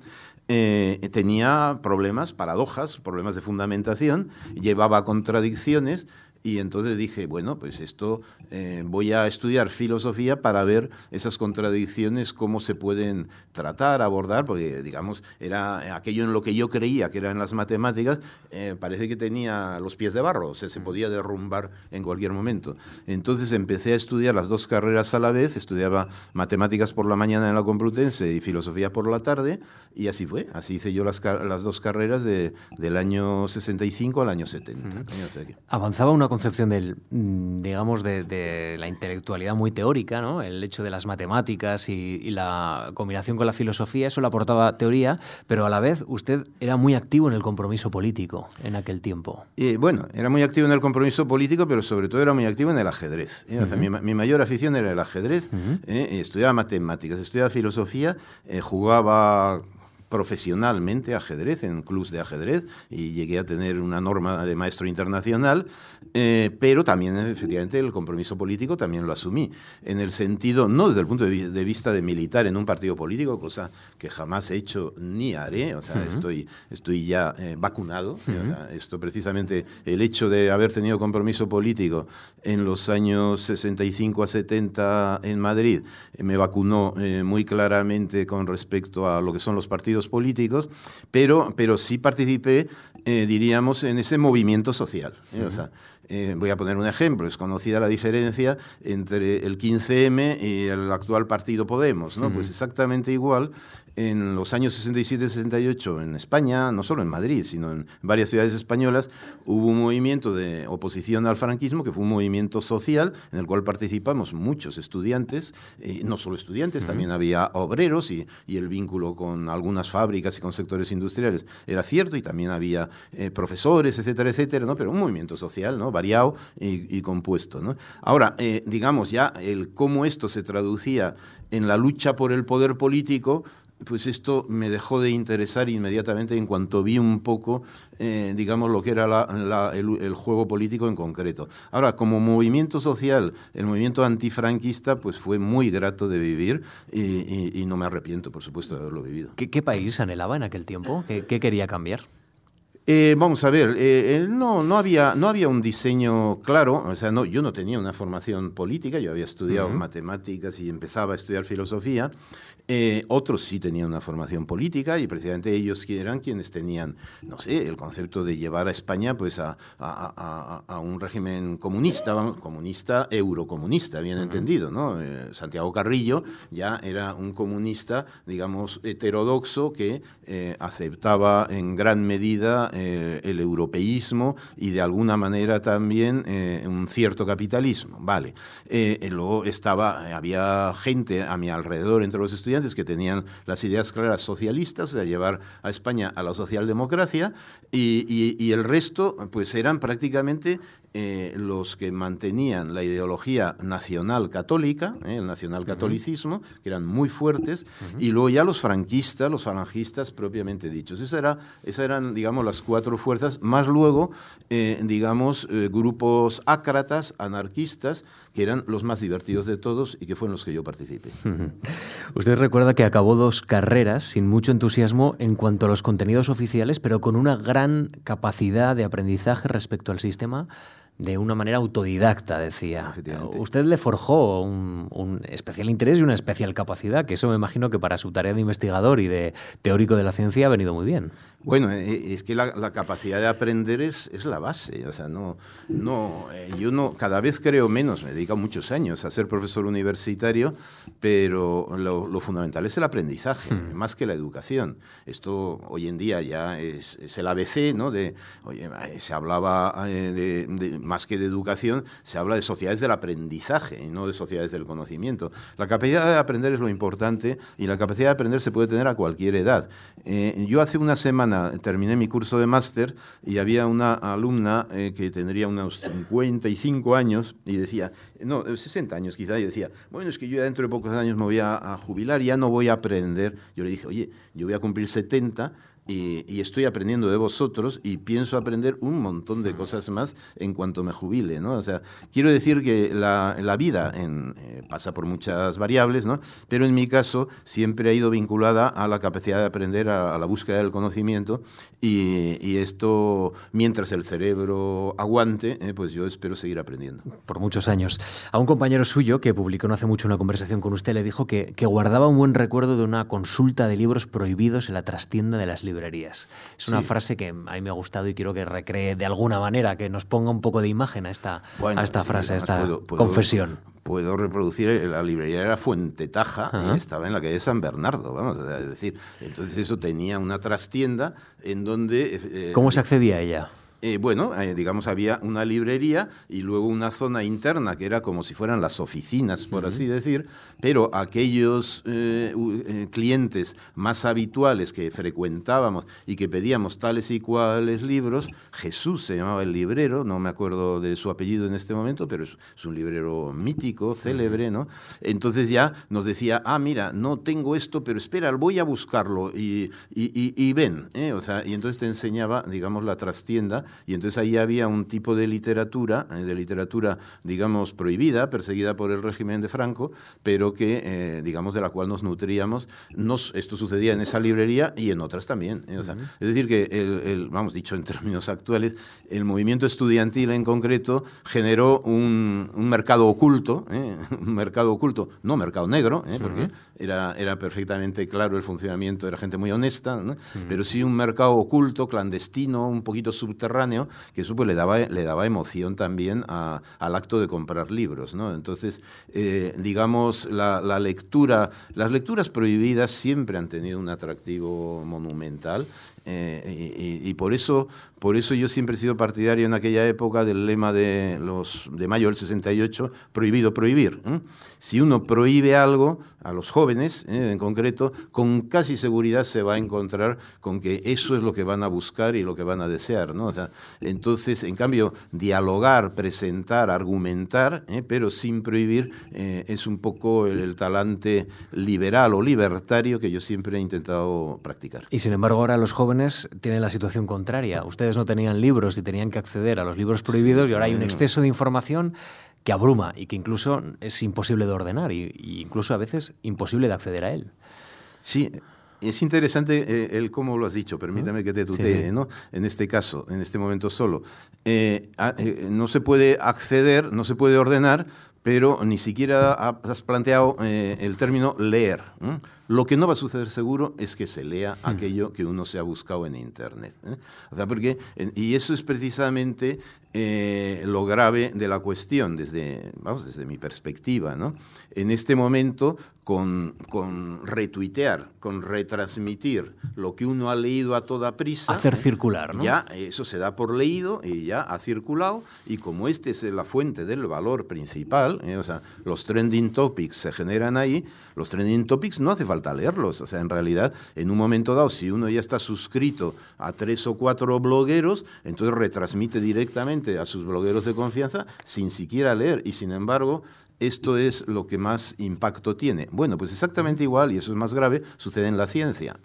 Speaker 2: eh, tenía problemas, paradojas, problemas de fundamentación, llevaba contradicciones y entonces dije, bueno, pues esto eh, voy a estudiar filosofía para ver esas contradicciones, cómo se pueden tratar, abordar, porque digamos, era aquello en lo que yo creía que eran las matemáticas, eh, parece que tenía los pies de barro, o sea, se mm. podía derrumbar en cualquier momento. Entonces empecé a estudiar las dos carreras a la vez, estudiaba matemáticas por la mañana en la Complutense y filosofía por la tarde, y así fue, así hice yo las, las dos carreras de, del año 65 al año 70.
Speaker 1: Avanzaba una concepción del, mm, digamos, de, la intelectualidad muy teórica, ¿no? El hecho de las matemáticas y, la combinación con la filosofía, eso le aportaba teoría, pero a la vez usted era muy activo en el compromiso político en aquel tiempo.
Speaker 2: Y, bueno, era muy activo en el compromiso político, pero sobre todo era muy activo en el ajedrez. ¿eh? mi, mayor afición era el ajedrez, ¿eh? estudiaba matemáticas, estudiaba filosofía, eh, jugaba profesionalmente ajedrez, en clubs de ajedrez, y llegué a tener una norma de maestro internacional, eh, pero también efectivamente el compromiso político también lo asumí, en el sentido, no desde el punto de vista de militar en un partido político, cosa que jamás he hecho ni haré, o sea, estoy, estoy ya eh, vacunado, esto precisamente, el hecho de haber tenido compromiso político en los años 65 a 70 en Madrid, me vacunó eh, muy claramente con respecto a lo que son los partidos políticos, pero, pero sí participé, eh, diríamos, en ese movimiento social. ¿eh? Eh, voy a poner un ejemplo, es conocida la diferencia entre el 15M y el actual partido Podemos, ¿no? Pues exactamente igual, en los años 67-68 en España, no solo en Madrid, sino en varias ciudades españolas, hubo un movimiento de oposición al franquismo que fue un movimiento social en el cual participamos muchos estudiantes, eh, no solo estudiantes, también había obreros y, y, el vínculo con algunas fábricas y con sectores industriales era cierto y también había eh, profesores, etcétera, etcétera, ¿no? pero un movimiento social, ¿no? variado y, compuesto. ¿no? Ahora, eh, digamos ya el cómo esto se traducía en la lucha por el poder político, pues esto me dejó de interesar inmediatamente en cuanto vi un poco, eh, digamos, lo que era el, juego político en concreto. Ahora, como movimiento social, el movimiento antifranquista, pues fue muy grato de vivir y, no me arrepiento, por supuesto, de haberlo vivido.
Speaker 1: ¿Qué, país anhelaba en aquel tiempo? ¿Qué, quería cambiar?
Speaker 2: Eh, vamos a ver, eh, no, no, había, no había un diseño claro, o sea, no, yo no tenía una formación política, yo había estudiado matemáticas y empezaba a estudiar filosofía, eh, otros sí tenían una formación política y precisamente ellos eran quienes tenían, no sé, el concepto de llevar a España pues a, un régimen comunista, comunista, eurocomunista, bien entendido, ¿no? Eh, Santiago Carrillo ya era un comunista, digamos, heterodoxo que eh, aceptaba en gran medida el europeísmo y de alguna manera también un cierto capitalismo, vale. luego estaba, había gente a mi alrededor entre los estudiantes que tenían las ideas claras socialistas, o sea, llevar a España a la socialdemocracia, y, el resto pues eran prácticamente eh, los que mantenían la ideología nacional católica, eh, el nacional catolicismo, que eran muy fuertes, y luego ya los franquistas, los falangistas propiamente dichos. Esas, era, esas eran, digamos, las cuatro fuerzas, más luego, eh, digamos, grupos ácratas, anarquistas, que eran los más divertidos de todos y que fueron los que yo participé.
Speaker 1: Usted recuerda que acabó dos carreras sin mucho entusiasmo en cuanto a los contenidos oficiales, pero con una gran capacidad de aprendizaje respecto al sistema de una manera autodidacta, decía. Usted le forjó un, especial interés y una especial capacidad, que eso me imagino que para su tarea de investigador y de teórico de la ciencia ha venido muy bien.
Speaker 2: Bueno, eh, eh, es que la, capacidad de aprender es, es, la base. O sea, no, no, eh, yo no, cada vez creo menos, me dedico muchos años a ser profesor universitario, pero lo, fundamental es el aprendizaje, hmm. más que la educación. Esto hoy en día ya es, el ABC, ¿no? De, oye, se hablaba de, más que de educación, se habla de sociedades del aprendizaje y no de sociedades del conocimiento. La capacidad de aprender es lo importante y la capacidad de aprender se puede tener a cualquier edad. yo hace una semana terminé mi curso de máster y había una alumna eh, que tendría unos 55 años y decía, no, 60 años quizá, y decía, bueno, es que yo dentro de pocos años me voy a, a jubilar ya no voy a aprender. Yo le dije, oye, yo voy a cumplir 70 y, estoy aprendiendo de vosotros y pienso aprender un montón de cosas más en cuanto me jubile, ¿no? O sea, quiero decir que la, la vida en, eh, pasa por muchas variables, ¿no? Pero en mi caso siempre ha ido vinculada a la capacidad de aprender, a, la búsqueda del conocimiento y, y, esto, mientras el cerebro aguante, eh, pues yo espero seguir aprendiendo.
Speaker 1: Por muchos años. A un compañero suyo que publicó no hace mucho una conversación con usted le dijo que, que guardaba un buen recuerdo de una consulta de libros prohibidos en la trastienda de las librerías librerías. Es una frase que a mí me ha gustado y quiero que recree de alguna manera, que nos ponga un poco de imagen a esta, a esta frase, a esta confesión.
Speaker 2: Puedo reproducir, eh, la librería era Fuente Taja y estaba en la calle de San Bernardo, vamos a decir. Entonces eso tenía una trastienda en donde...
Speaker 1: Eh, ¿Cómo se accedía a ella?
Speaker 2: Eh, bueno, eh, digamos, había una librería y luego una zona interna que era como si fueran las oficinas, por así decir, pero aquellos eh, clientes más habituales que frecuentábamos y que pedíamos tales y cuales libros, Jesús se llamaba el librero, no me acuerdo de su apellido en este momento, pero es, un librero mítico, célebre, ¿no? Entonces ya nos decía, ah, mira, no tengo esto, pero espera, voy a buscarlo y, y, y ven, o sea, y entonces te enseñaba, digamos, la trastienda y entonces ahí había un tipo de literatura, eh, de literatura, digamos, prohibida, perseguida por el régimen de Franco, pero que, eh, digamos, de la cual nos nutríamos. Nos, esto sucedía en esa librería y en otras también. ¿eh? Es decir, que, el, vamos, dicho en términos actuales, el movimiento estudiantil en concreto generó un, mercado oculto, un mercado oculto, no mercado negro, porque era, era perfectamente claro el funcionamiento, era gente muy honesta, pero sí un mercado oculto, clandestino, un poquito subterráneo, que eso pues le daba, le daba emoción también al acto de comprar libros. ¿no? Entonces, eh, digamos, la, lectura, las lecturas prohibidas siempre han tenido un atractivo monumental eh, y, por eso Por eso yo siempre he sido partidario en aquella época del lema de, los, de mayo del 68, prohibido prohibir. Si uno prohíbe algo, a los jóvenes en concreto, con casi seguridad se va a encontrar con que eso es lo que van a buscar y lo que van a desear. ¿no? entonces, en cambio, dialogar, presentar, argumentar, pero sin prohibir, es un poco el, el talante liberal o libertario que yo siempre he intentado practicar.
Speaker 1: Y sin embargo ahora los jóvenes tienen la situación contraria. Ustedes no tenían libros y tenían que acceder a los libros prohibidos y ahora hay un exceso de información que abruma y que incluso es imposible de ordenar e incluso a veces imposible de acceder a él.
Speaker 2: Sí, es interesante eh, el cómo lo has dicho, permítame que te tutee, ¿no? En este caso, en este momento solo. Eh, eh, no se puede acceder, no se puede ordenar, pero ni siquiera has planteado el término leer. Lo que no va a suceder seguro es que se lea hmm. aquello que uno se ha buscado en Internet. ¿eh? O sea, porque, y eso es precisamente eh, lo grave de la cuestión desde, vamos, desde mi perspectiva. ¿no? En este momento, con, con retuitear, con retransmitir lo que uno ha leído a toda prisa.
Speaker 1: Hacer circular, ¿no?
Speaker 2: Ya eso se da por leído y ya ha circulado. Y como este es la fuente del valor principal, ¿eh? o sea, los trending topics se generan ahí, los trending topics no hace falta leerlos. O sea, en realidad, en un momento dado, si uno ya está suscrito a tres o cuatro blogueros, entonces retransmite directamente a sus blogueros de confianza sin siquiera leer. Y sin embargo, esto es lo que más impacto tiene. Bueno, pues exactamente igual, y eso es más grave, sucede en la ciencia.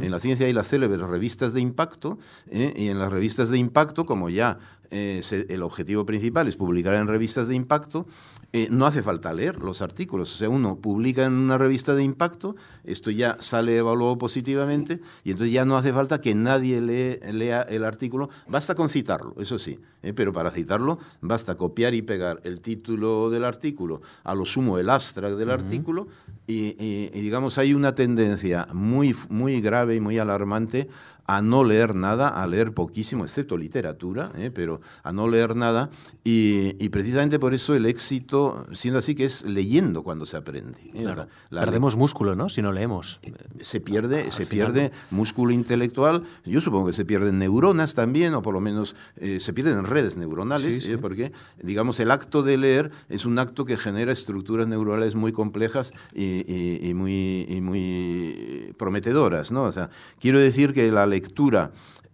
Speaker 2: En la ciencia hay las célebres revistas de impacto, ¿eh? y en las revistas de impacto, como ya eh, el objetivo principal es publicar en revistas de impacto, eh, no hace falta leer los artículos. O sea, uno publica en una revista de impacto, esto ya sale evaluado positivamente, y entonces ya no hace falta que nadie lea el artículo, basta con citarlo, eso sí, pero para citarlo basta copiar y pegar el título del artículo a lo sumo el abstract del artículo y, digamos hay una tendencia muy, muy grave y muy alarmante a no leer nada, a leer poquísimo, excepto literatura, ¿eh? pero a no leer nada. Y, precisamente por eso el éxito, siendo así, que es leyendo cuando se aprende.
Speaker 1: ¿eh? Perdemos músculo, ¿no? Si no leemos.
Speaker 2: Eh, se pierde, se pierde músculo intelectual. Yo supongo que se pierden neuronas también, o por lo menos se pierden redes neuronales, porque, digamos, el acto de leer es un acto que genera estructuras neuronales muy complejas y, muy, y muy prometedoras, ¿no? O sea, quiero decir que la lectura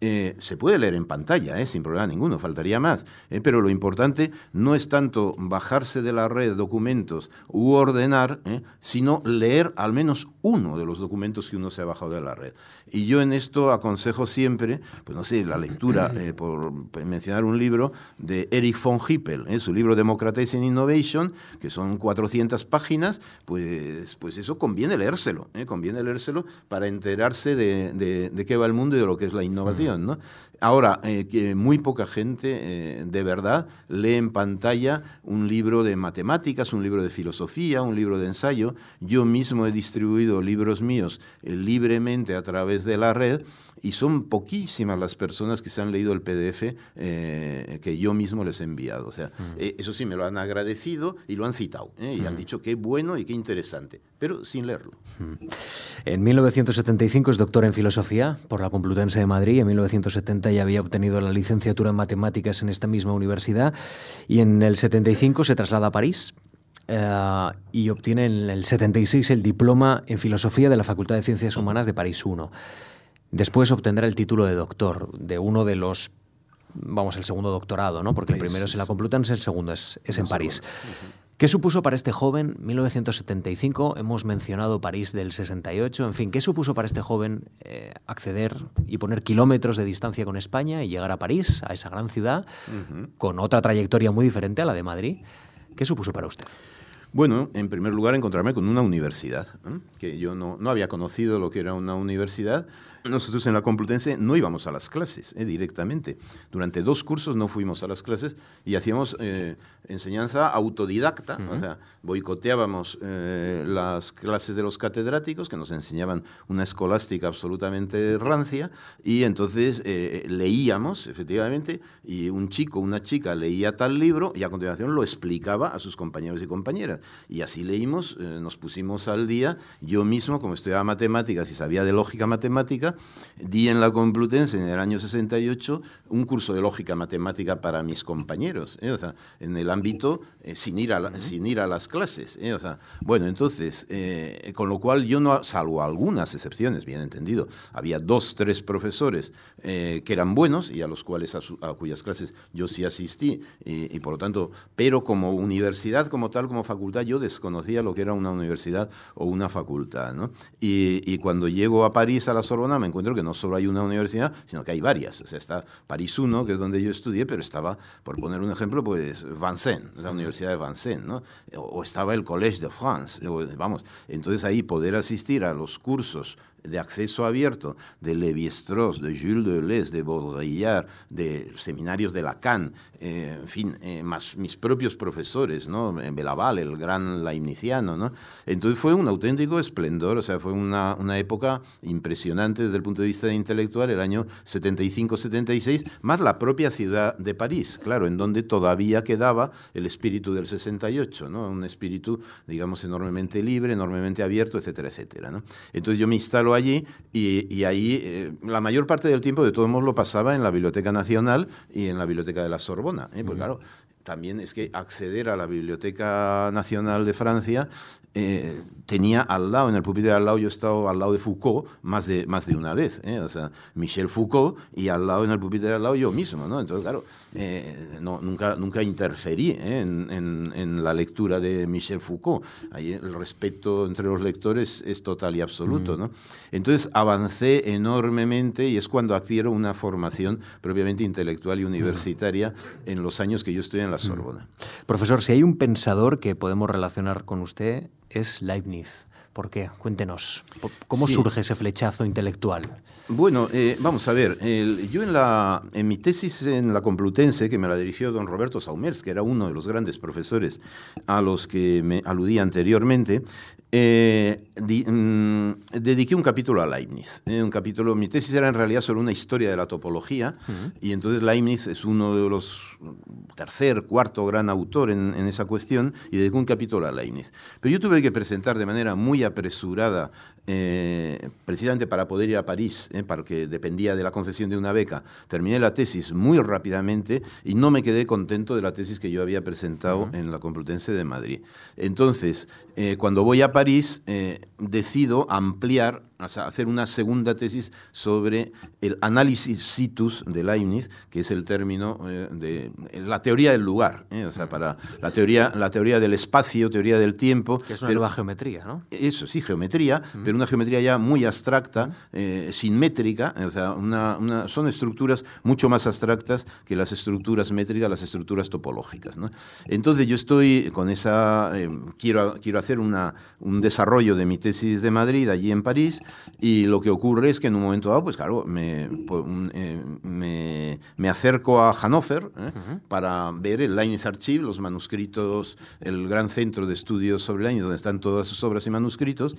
Speaker 2: eh, se puede leer en pantalla, eh, sin problema ninguno, faltaría más. Eh, pero lo importante no es tanto bajarse de la red documentos u ordenar, sino leer al menos uno de los documentos que uno se ha bajado de la red. Y yo en esto aconsejo siempre, pues no sé, la lectura, por mencionar un libro de Eric von Hippel, su libro Democratizing Innovation, que son 400 páginas, pues, pues eso conviene leérselo, conviene leérselo para enterarse de, de qué va el mundo y de lo que es la innovación. Ahora, eh, que muy poca gente eh, de verdad lee en pantalla un libro de matemáticas, un libro de filosofía, un libro de ensayo. Yo mismo he distribuido libros míos eh, libremente a través de la red y son poquísimas las personas que se han leído el PDF que yo mismo les he enviado. O sea, eso sí, me lo han agradecido y lo han citado y han dicho qué bueno y qué interesante, pero sin leerlo.
Speaker 1: En 1975 es doctor en filosofía por la Complutense de Madrid. En 1970 ya había obtenido la licenciatura en matemáticas en esta misma universidad y en el 75 se traslada a París. Eh, y obtiene en el 76 el diploma en filosofía de la Facultad de Ciencias Humanas de París I. Después obtendrá el título de doctor de uno de los, vamos, el segundo doctorado, ¿no? Porque el primero es en la Complutense, el segundo es, es en París. ¿Qué supuso para este joven 1975? Hemos mencionado París del 68. En fin, ¿qué supuso para este joven eh, acceder y poner kilómetros de distancia con España y llegar a París, a esa gran ciudad, con otra trayectoria muy diferente a la de Madrid? ¿Qué supuso para usted?
Speaker 2: Bueno, en primer lugar, encontrarme con una universidad, que yo no, no, había conocido lo que era una universidad. Nosotros en la Complutense no íbamos a las clases eh, directamente. Durante dos cursos no fuimos a las clases y hacíamos eh, enseñanza autodidacta, o sea, boicoteábamos eh, las clases de los catedráticos que nos enseñaban una escolástica absolutamente rancia y entonces leíamos, efectivamente, y un chico, una chica leía tal libro y a continuación lo explicaba a sus compañeros y compañeras. Y así leímos, eh, nos pusimos al día. Yo mismo, como estudiaba matemáticas y sabía de lógica matemática, di en la Complutense en el año 68 un curso de lógica matemática para mis compañeros, ¿eh? o sea, en el ámbito eh, sin, ir a sin ir a las clases. O sea, bueno, entonces, con lo cual yo no, salvo algunas excepciones, bien entendido, había dos, tres profesores que eran buenos y a los cuales a, cuyas clases yo sí asistí y, y por lo tanto, pero como universidad como tal, como facultad, yo desconocía lo que era una universidad o una facultad. ¿no? Y, cuando llego a París, a la Sorbona, me encuentro que no solo hay una universidad, sino que hay varias. O sea, está París 1, que es donde yo estudié, pero estaba, por poner un ejemplo, pues Vincennes, la Universidad de Vincennes, ¿no? o, estaba el Collège de France. vamos, entonces ahí poder asistir a los cursos de acceso abierto de Lévi-Strauss, de Jules Deleuze, de Baudrillard, de seminarios de Lacan, eh, en fin, eh, más mis propios profesores, ¿no? Belaval, el gran lainiciano, ¿no? Entonces fue un auténtico esplendor, o sea, fue una, una época impresionante desde el punto de vista intelectual, el año 75-76, más la propia ciudad de París, claro, en donde todavía quedaba el espíritu del 68, ¿no? Un espíritu, digamos, enormemente libre, enormemente abierto, etcétera, etcétera, ¿no? Entonces yo me instalo allí y, ahí eh, la mayor parte del tiempo de todos modos lo pasaba en la Biblioteca Nacional y en la Biblioteca de la Sorbona. ¿Eh? Pues claro, también es que acceder a la Biblioteca Nacional de Francia eh, tenía al lado, en el pupitre al lado, yo he estado al lado de Foucault más de, más de una vez, ¿eh? o sea, Michel Foucault y al lado, en el pupitre al lado, yo mismo, ¿no? Entonces, claro, eh, no, nunca, nunca interferí en, en, en, la lectura de Michel Foucault. Ahí el respeto entre los lectores es total y absoluto, mm. ¿no? Entonces, avancé enormemente y es cuando adquiero una formación propiamente intelectual y universitaria en los años que yo estoy en la Sorbona.
Speaker 1: Profesor, si hay un pensador que podemos relacionar con usted, es Leibniz. ¿Por qué? Cuéntenos. ¿Cómo surge ese flechazo intelectual?
Speaker 2: Bueno, eh, vamos a ver. yo en, la, en mi tesis en la Complutense, que me la dirigió don Roberto Saumers, que era uno de los grandes profesores a los que me aludí anteriormente, eh, mm, dediqué un capítulo a Leibniz. Eh, un capítulo, mi tesis era en realidad sobre una historia de la topología, y entonces Leibniz es uno de los tercer, cuarto gran autor en, en, esa cuestión, y dediqué un capítulo a Leibniz. Pero yo tuve que presentar de manera muy apresurada eh, precisamente para poder ir a París, eh, porque dependía de la concesión de una beca, terminé la tesis muy rápidamente y no me quedé contento de la tesis que yo había presentado en la Complutense de Madrid. Entonces, eh, cuando voy a París, decido ampliar hacer una segunda tesis sobre el análisis situs de Leibniz, que es el término eh, de la teoría del lugar, ¿eh? o sea, para la teoría, la teoría del espacio, teoría del tiempo.
Speaker 1: Que es una nueva geometría, ¿no?
Speaker 2: Eso, sí, geometría, pero una geometría ya muy abstracta, eh, sinmétrica, o sea, una, son estructuras mucho más abstractas que las estructuras métricas, las estructuras topológicas. ¿no? Entonces yo estoy con esa, quiero, quiero hacer una, un desarrollo de mi tesis de Madrid, allí en París, y lo que ocurre es que en un momento dado, pues claro, me, pues, eh, me, acerco a Hannover ¿eh? para ver el Leibniz Archive, los manuscritos, el gran centro de estudios sobre Leibniz, donde están todas sus obras y manuscritos,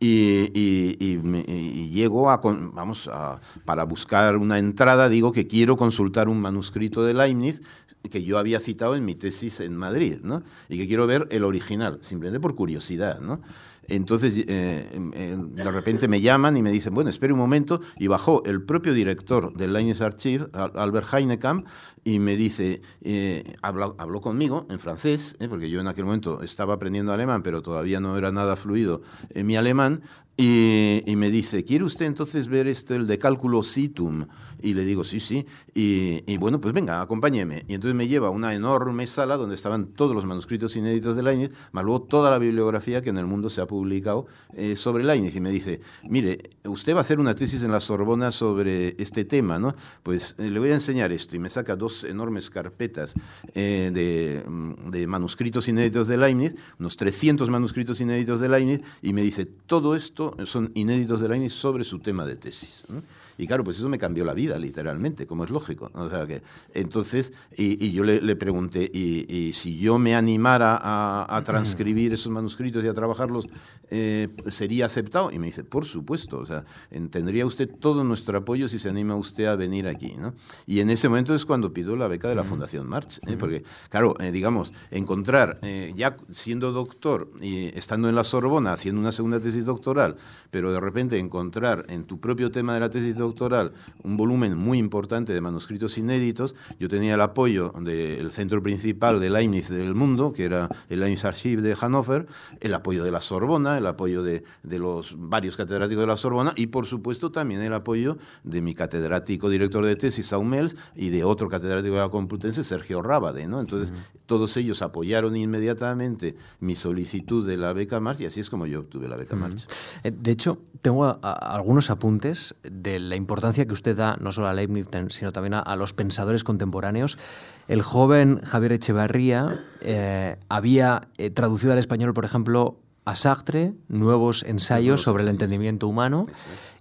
Speaker 2: y, y, llego a, vamos, a, para buscar una entrada, digo que quiero consultar un manuscrito de Leibniz que yo había citado en mi tesis en Madrid, ¿no? Y que quiero ver el original, simplemente por curiosidad, ¿no? Entonces, eh, em, de repente me llaman y me dicen, bueno, espere un momento, y bajó el propio director del Leibniz Archive, Albert Heinekamp, y me dice, eh, habló, conmigo en francés, eh, porque yo en aquel momento estaba aprendiendo alemán, pero todavía no era nada fluido en mi alemán, y, me dice, ¿quiere usted entonces ver esto, el de cálculo situm? Y le digo, sí, sí. Y, bueno, pues venga, acompáñeme. Y entonces me lleva a una enorme sala donde estaban todos los manuscritos inéditos de Leibniz, más luego toda la bibliografía que en el mundo se ha publicado eh, sobre Leibniz. Y me dice, mire, usted va a hacer una tesis en la Sorbona sobre este tema, ¿no? Pues eh, le voy a enseñar esto. Y me saca dos enormes carpetas eh, de, mm, de manuscritos inéditos de Leibniz, unos 300 manuscritos inéditos de Leibniz, y me dice, todo esto son inéditos de Leibniz sobre su tema de tesis. Y claro, pues eso me cambió la vida, literalmente, como es lógico. O sea que, entonces, y, yo le, pregunté, y, si yo me animara a, transcribir esos manuscritos y a trabajarlos, eh, ¿sería aceptado? Y me dice, por supuesto, o sea, tendría usted todo nuestro apoyo si se anima usted a venir aquí. ¿no? Y en ese momento es cuando pido la beca de la Fundación March, ¿eh? porque, claro, eh, digamos, encontrar, ya siendo doctor y estando en la Sorbona, haciendo una segunda tesis doctoral, pero de repente encontrar en tu propio tema de la tesis doctoral, doctoral un volumen muy importante de manuscritos inéditos. Yo tenía el apoyo del centro principal de Leibniz del mundo, que era el Leibniz Archive de Hannover, el apoyo de la Sorbona, el apoyo de, de los varios catedráticos de la Sorbona y, por supuesto, también el apoyo de mi catedrático director de tesis, Saumels, y de otro catedrático de la Complutense, Sergio Rábade. ¿no? Entonces, todos ellos apoyaron inmediatamente mi solicitud de la beca March y así es como yo obtuve la beca March.
Speaker 1: Eh, de hecho, tengo algunos apuntes de la importancia que usted da no solo a Leibniz, sino también a, los pensadores contemporáneos. El joven Javier Echevarría eh, había eh, traducido al español, por ejemplo, a Sartre, nuevos ensayos sobre el entendimiento humano,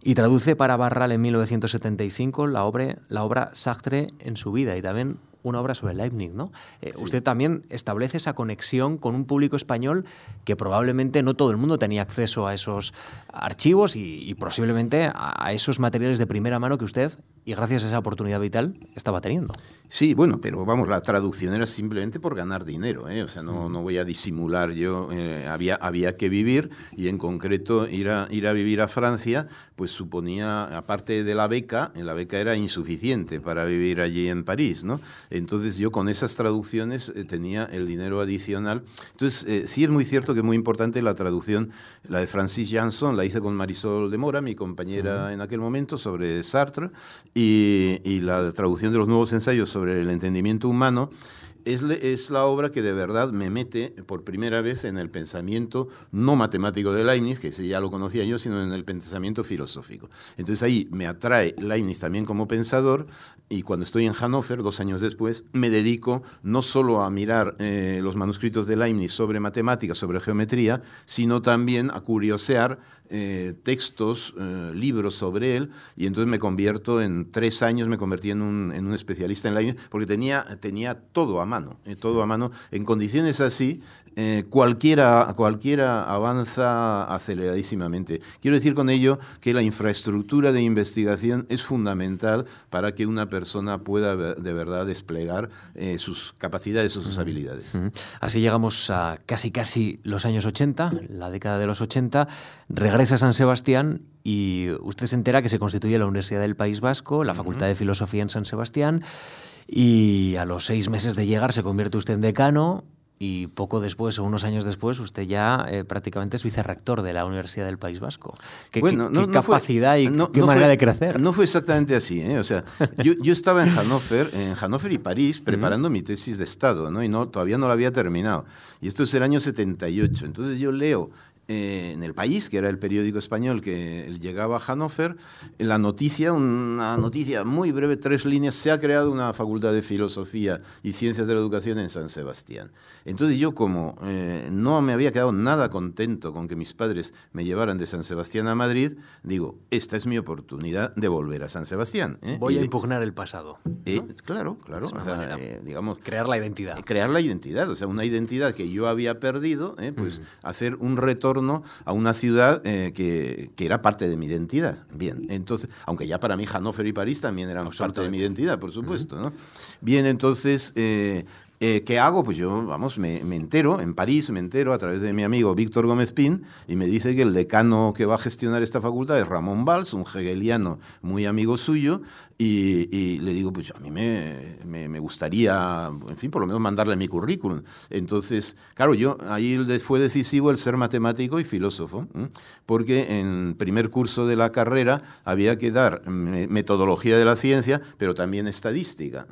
Speaker 1: y traduce para Barral en 1975 la obra, la obra Sartre en su vida y también una obra sobre Leibniz, ¿no? Eh, usted también establece esa conexión con un público español que probablemente no todo el mundo tenía acceso a esos archivos y, posiblemente a, esos materiales de primera mano que usted, y gracias a esa oportunidad vital, estaba teniendo.
Speaker 2: Sí, bueno, pero vamos, la traducción era simplemente por ganar dinero, ¿eh? o sea, no, no voy a disimular yo, eh, había, había que vivir y en concreto ir a, ir a vivir a Francia, pues suponía, aparte de la beca, la beca era insuficiente para vivir allí en París, ¿no? Entonces yo con esas traducciones eh, tenía el dinero adicional. Entonces eh, sí es muy cierto que es muy importante la traducción, la de Francis Janson, la hice con Marisol de Mora, mi compañera en aquel momento, sobre Sartre, y, y la traducción de los nuevos ensayos sobre el entendimiento humano es, la obra que de verdad me mete por primera vez en el pensamiento no matemático de Leibniz, que ya lo conocía yo, sino en el pensamiento filosófico. Entonces ahí me atrae Leibniz también como pensador y cuando estoy en Hannover, dos años después, me dedico no solo a mirar eh, los manuscritos de Leibniz sobre matemáticas, sobre geometría, sino también a curiosear eh, textos, eh, libros sobre él, y entonces me convierto en tres años, me convertí en un, en un especialista en Leibniz, porque tenía, tenía todo a mano, todo a mano. En condiciones así, cualquiera, cualquiera avanza aceleradísimamente. Quiero decir con ello que la infraestructura de investigación es fundamental para que una persona pueda de verdad desplegar eh, sus capacidades o sus habilidades.
Speaker 1: Así llegamos a casi casi los años 80, la década de los 80, regresa a San Sebastián y usted se entera que se constituye la Universidad del País Vasco, la Facultad de Filosofía en San Sebastián, y a los seis meses de llegar se convierte usted en decano y poco después o unos años después usted ya eh, prácticamente es vicerrector de la Universidad del País Vasco. ¿Qué, bueno, qué, capacidad y qué manera de crecer?
Speaker 2: No fue exactamente así. ¿eh? O sea, yo, yo, estaba en Hannover, en Hannover y París preparando mi tesis de Estado ¿no? y no, todavía no la había terminado. Y esto es el año 78. Entonces yo leo eh, en El País, que era el periódico español que llegaba a Hannover, la noticia, una noticia muy breve, tres líneas, se ha creado una facultad de filosofía y ciencias de la educación en San Sebastián. Entonces yo como eh, no me había quedado nada contento con que mis padres me llevaran de San Sebastián a Madrid, digo, esta es mi oportunidad de volver a San Sebastián.
Speaker 1: ¿eh? Voy a impugnar el pasado.
Speaker 2: claro, claro. digamos,
Speaker 1: crear la identidad.
Speaker 2: Crear la identidad, o sea, una identidad que yo había perdido, pues hacer un retorno a una ciudad eh, que, que, era parte de mi identidad. Bien, entonces, aunque ya para mí Hannover y París también eran parte de mi identidad, por supuesto. ¿no? Bien, entonces eh, eh, ¿Qué hago? Pues yo, vamos, me, entero, en París me entero a través de mi amigo Víctor Gómez Pin, y me dice que el decano que va a gestionar esta facultad es Ramón Valls, un hegeliano muy amigo suyo, y, le digo, pues a mí me, me, gustaría, en fin, por lo menos mandarle mi currículum. Entonces, claro, yo ahí fue decisivo el ser matemático y filósofo, porque en primer curso de la carrera había que dar metodología de la ciencia, pero también estadística,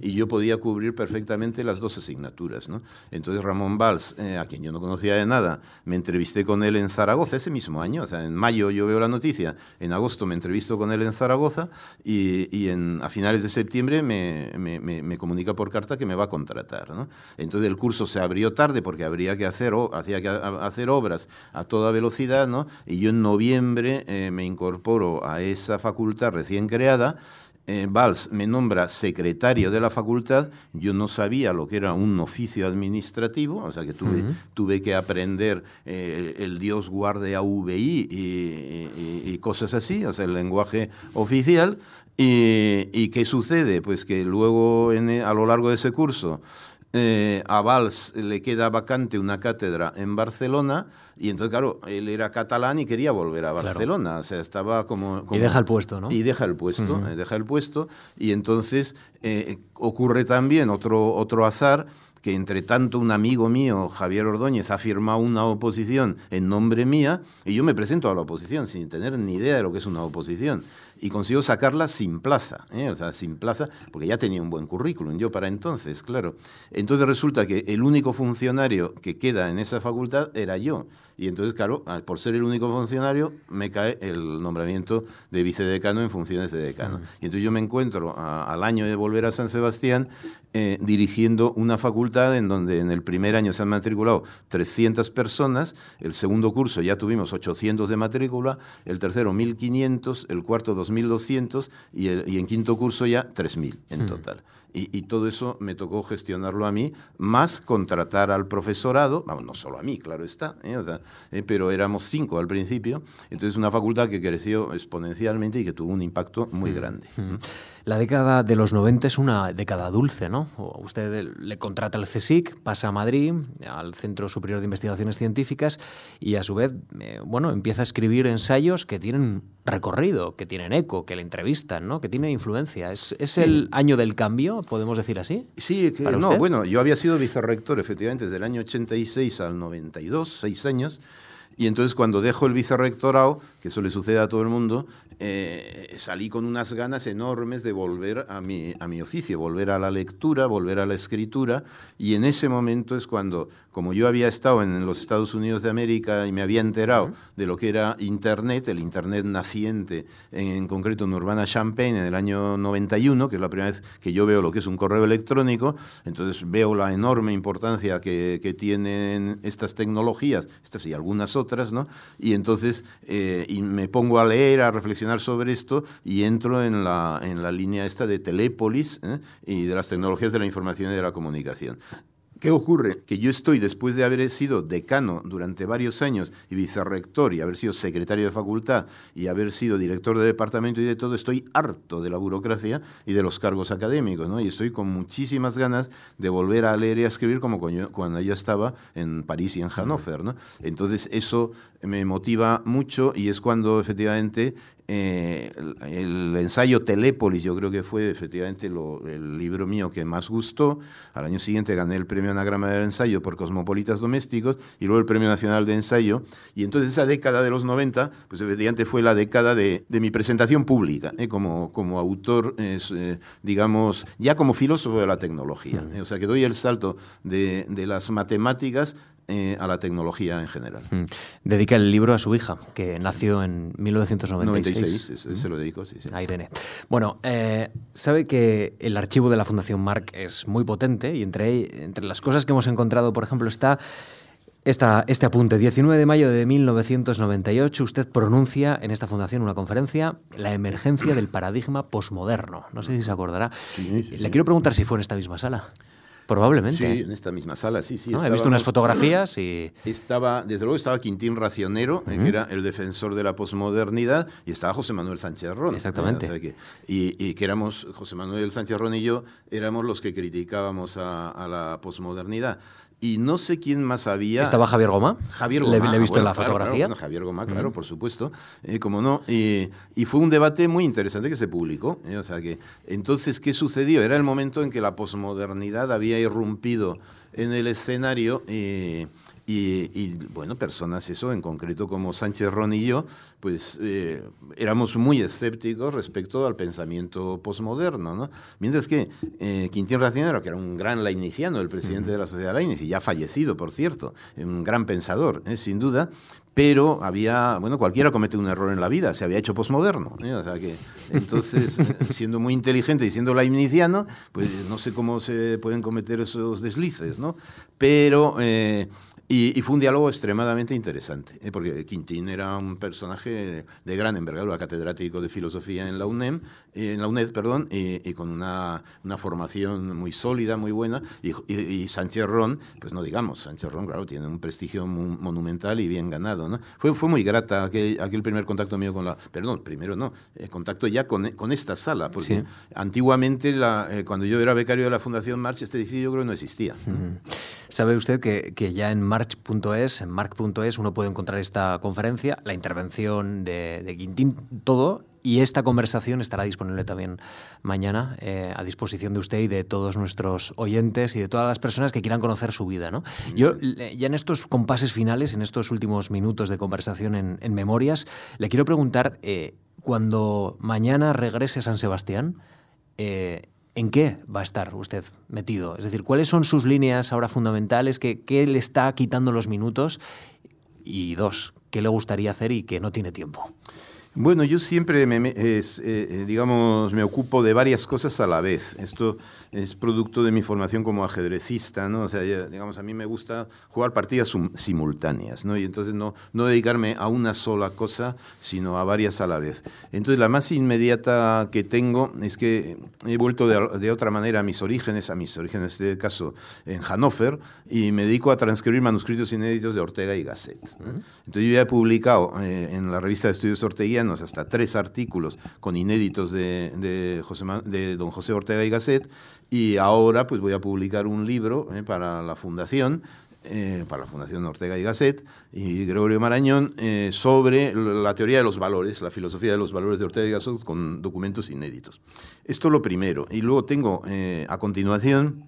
Speaker 2: y yo podía cubrir perfectamente la las dos asignaturas. Entonces Ramón Valls, eh, a quien yo no conocía de nada, me entrevisté con él en Zaragoza ese mismo año, o sea, en mayo yo veo la noticia, en agosto me entrevisto con él en Zaragoza y, en, a finales de septiembre me, me, comunica por carta que me va a contratar. ¿no? Entonces el curso se abrió tarde porque habría que hacer, hacía que hacer obras a toda velocidad y yo en noviembre eh, me incorporo a esa facultad recién creada eh, Valls me nombra secretario de la facultad, yo no sabía lo que era un oficio administrativo, o sea que tuve, tuve que aprender eh, el Dios guarde AVI y, y, cosas así, o sea, el lenguaje oficial. ¿Y, y qué sucede? Pues que luego a lo largo de ese curso eh, a Valls le queda vacante una cátedra en Barcelona y entonces, claro, él era catalán y quería volver a Barcelona. O sea, estaba como,
Speaker 1: Y deja el puesto, ¿no?
Speaker 2: Y deja el puesto, eh, deja el puesto. Y entonces eh, ocurre también otro, otro azar que entre tanto un amigo mío, Javier Ordóñez, ha firmado una oposición en nombre mía y yo me presento a la oposición sin tener ni idea de lo que es una oposición y consigo sacarla sin plaza, ¿eh? o sea, sin plaza, porque ya tenía un buen currículum yo para entonces, claro. Entonces resulta que el único funcionario que queda en esa facultad era yo. Y entonces, claro, por ser el único funcionario, me cae el nombramiento de vicedecano en funciones de decano. Y entonces yo me encuentro al año de volver a San Sebastián eh, dirigiendo una facultad en donde en el primer año se han matriculado 300 personas, el segundo curso ya tuvimos 800 de matrícula, el tercero 1500, el cuarto 2200 y, y en quinto curso ya 3000 en total. Y, todo eso me tocó gestionarlo a mí, más contratar al profesorado, vamos, no solo a mí, claro está, ¿eh? ¿eh? pero éramos cinco al principio, entonces una facultad que creció exponencialmente y que tuvo un impacto muy mm, grande.
Speaker 1: Mm. La década de los 90 es una década dulce, ¿no? Usted le contrata al CSIC, pasa a Madrid, al Centro Superior de Investigaciones Científicas, y a su vez, eh, bueno, empieza a escribir ensayos que tienen recorrido, que tienen eco, que le entrevistan, ¿no? Que tienen influencia. ¿Es, es el año del cambio? ¿Podemos decir así?
Speaker 2: Sí, que, no, bueno, yo había sido vicerrector efectivamente desde el año 86 al 92, seis años, y entonces cuando dejo el vicerrectorado, que eso le sucede a todo el mundo, eh, salí con unas ganas enormes de volver a mi, a mi oficio, volver a la lectura, volver a la escritura, y en ese momento es cuando, como yo había estado en los Estados Unidos de América y me había enterado de lo que era Internet, el Internet naciente, en, concreto en Urbana Champaign en el año 91, que es la primera vez que yo veo lo que es un correo electrónico, entonces veo la enorme importancia que, que tienen estas tecnologías, estas y algunas otras, ¿no? Y entonces eh, y me pongo a leer, a reflexionar sobre esto y entro en la, en la línea esta de Telépolis ¿eh? y de las tecnologías de la información y de la comunicación. ¿Qué ocurre? Que yo estoy, después de haber sido decano durante varios años y vicerrector y haber sido secretario de facultad y haber sido director de departamento y de todo, estoy harto de la burocracia y de los cargos académicos, ¿no? Y estoy con muchísimas ganas de volver a leer y a escribir como cuando yo estaba en París y en Hannover, ¿no? Entonces eso me motiva mucho y es cuando efectivamente eh, el, ensayo Telépolis, yo creo que fue efectivamente el libro mío que más gustó. Al año siguiente gané el premio Anagrama del Ensayo por Cosmopolitas Domésticos y luego el premio Nacional de Ensayo. Y entonces esa década de los 90, pues efectivamente fue la década de, mi presentación pública, ¿eh? como, como autor, eh, digamos, ya como filósofo de la tecnología. O sea, que doy el salto de, de las matemáticas eh, a la tecnología en general. Mm.
Speaker 1: Dedica el libro a su hija, que nació en 1996.
Speaker 2: 96, se lo dedico, sí, sí.
Speaker 1: A Irene. Bueno, eh, sabe que el archivo de la Fundación Marc es muy potente y entre, entre las cosas que hemos encontrado, por ejemplo, está esta, este apunte. 19 de mayo de 1998, usted pronuncia en esta fundación una conferencia, La emergencia del paradigma posmoderno. No sé si se acordará. Le quiero preguntar si fue en esta misma sala. Probablemente.
Speaker 2: Sí, en esta misma sala, sí, sí.
Speaker 1: He visto unas fotografías y...
Speaker 2: Estaba, desde luego estaba Quintín Racionero, eh, que era el defensor de la posmodernidad, y estaba José Manuel Sánchez Ron.
Speaker 1: Exactamente.
Speaker 2: y, que éramos, José Manuel Sánchez Ron y yo, éramos los que criticábamos a, a la posmodernidad y no sé quién más había.
Speaker 1: ¿Estaba Javier Goma?
Speaker 2: Javier Goma.
Speaker 1: Le, he visto en la fotografía.
Speaker 2: Javier Goma, claro, por supuesto. Eh, como no. y fue un debate muy interesante que se publicó. Eh, o sea que, entonces, ¿qué sucedió? Era el momento en que la posmodernidad había irrumpido en el escenario Y, bueno, personas, eso en concreto como Sánchez Ron y yo, pues eh, éramos muy escépticos respecto al pensamiento posmoderno, ¿no? Mientras que eh, Quintín Racinero, que era un gran lainiciano, el presidente de la Sociedad Leibniz, y ya fallecido, por cierto, un gran pensador, ¿eh? sin duda, pero había, bueno, cualquiera comete un error en la vida, se había hecho posmoderno. ¿eh? O sea que, entonces, siendo muy inteligente y siendo laimniciano, pues no sé cómo se pueden cometer esos deslices, ¿no? Pero eh, y, fue un diálogo extremadamente interesante, ¿eh? porque Quintín era un personaje de gran envergadura, catedrático de filosofía en la UNEM, en la UNED, perdón, y, con una, una, formación muy sólida, muy buena, y, Sánchez Ron, pues no digamos, Sánchez Ron, claro, tiene un prestigio monumental y bien ganado, ¿no? Fue, fue muy grata aquel, aquel primer contacto mío con la, perdón, primero no, el contacto ya con, con esta sala, porque antiguamente, la, eh, cuando yo era becario de la Fundación March, este edificio yo creo no existía.
Speaker 1: Sabe usted que, que ya en march.es, en marc.es, uno puede encontrar esta conferencia, la intervención de, de Quintín, todo, y esta conversación estará disponible también mañana eh, a disposición de usted y de todos nuestros oyentes y de todas las personas que quieran conocer su vida. ¿no? Yo, ya en estos compases finales, en estos últimos minutos de conversación en, Memorias, le quiero preguntar, eh, cuando mañana regrese a San Sebastián, eh, ¿En qué va a estar usted metido? Es decir, ¿cuáles son sus líneas ahora fundamentales? ¿Qué, le está quitando los minutos? Y dos, ¿qué le gustaría hacer y que no tiene tiempo?
Speaker 2: Bueno, yo siempre me, eh, eh, digamos, me ocupo de varias cosas a la vez. Esto es producto de mi formación como ajedrecista, ¿no? O sea, digamos, a mí me gusta jugar partidas simultáneas, ¿no? Y entonces no, no dedicarme a una sola cosa, sino a varias a la vez. Entonces, la más inmediata que tengo es que he vuelto de, otra manera a mis orígenes, a mis orígenes, en este caso, en Hannover, y me dedico a transcribir manuscritos inéditos de Ortega y Gasset. Entonces, yo ya he publicado eh, en la revista de estudios orteguianos hasta tres artículos con inéditos de, de, José, de don José Ortega y Gasset, y ahora pues voy a publicar un libro eh, para la Fundación, eh, para la Fundación Ortega y Gasset y Gregorio Marañón, eh, sobre la teoría de los valores, la filosofía de los valores de Ortega y Gasset con documentos inéditos. Esto lo primero. Y luego tengo a continuación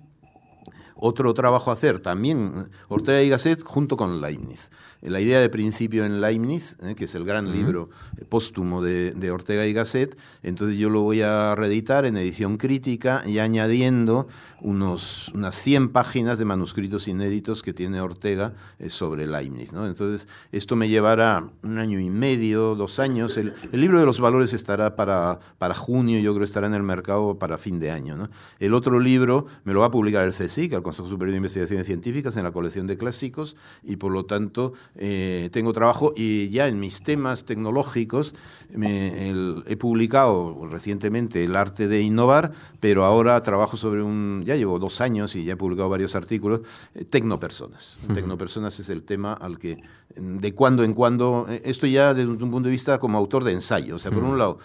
Speaker 2: otro trabajo a hacer, también Ortega y Gasset junto con Leibniz la idea de principio en Leibniz, ¿eh? que es el gran libro póstumo de, Ortega y Gasset, entonces yo lo voy a reeditar en edición crítica y añadiendo unos, unas 100 páginas de manuscritos inéditos que tiene Ortega eh, sobre Leibniz. ¿no? Entonces esto me llevará un año y medio, dos años. El, libro de los valores estará para, para junio, yo creo estará en el mercado para fin de año. ¿no? El otro libro me lo va a publicar el CSIC, el Consejo Superior de Investigaciones Científicas, en la colección de clásicos, y por lo tanto eh, tengo trabajo y ya en mis temas tecnológicos he publicado recientemente El arte de innovar, pero ahora trabajo sobre un, ya llevo dos años y ya he publicado varios artículos, eh, Tecnopersonas. Tecnopersonas es el tema al que de cuando en cuando, eh, esto ya desde un punto de vista como autor de ensayo, o sea, por un lado,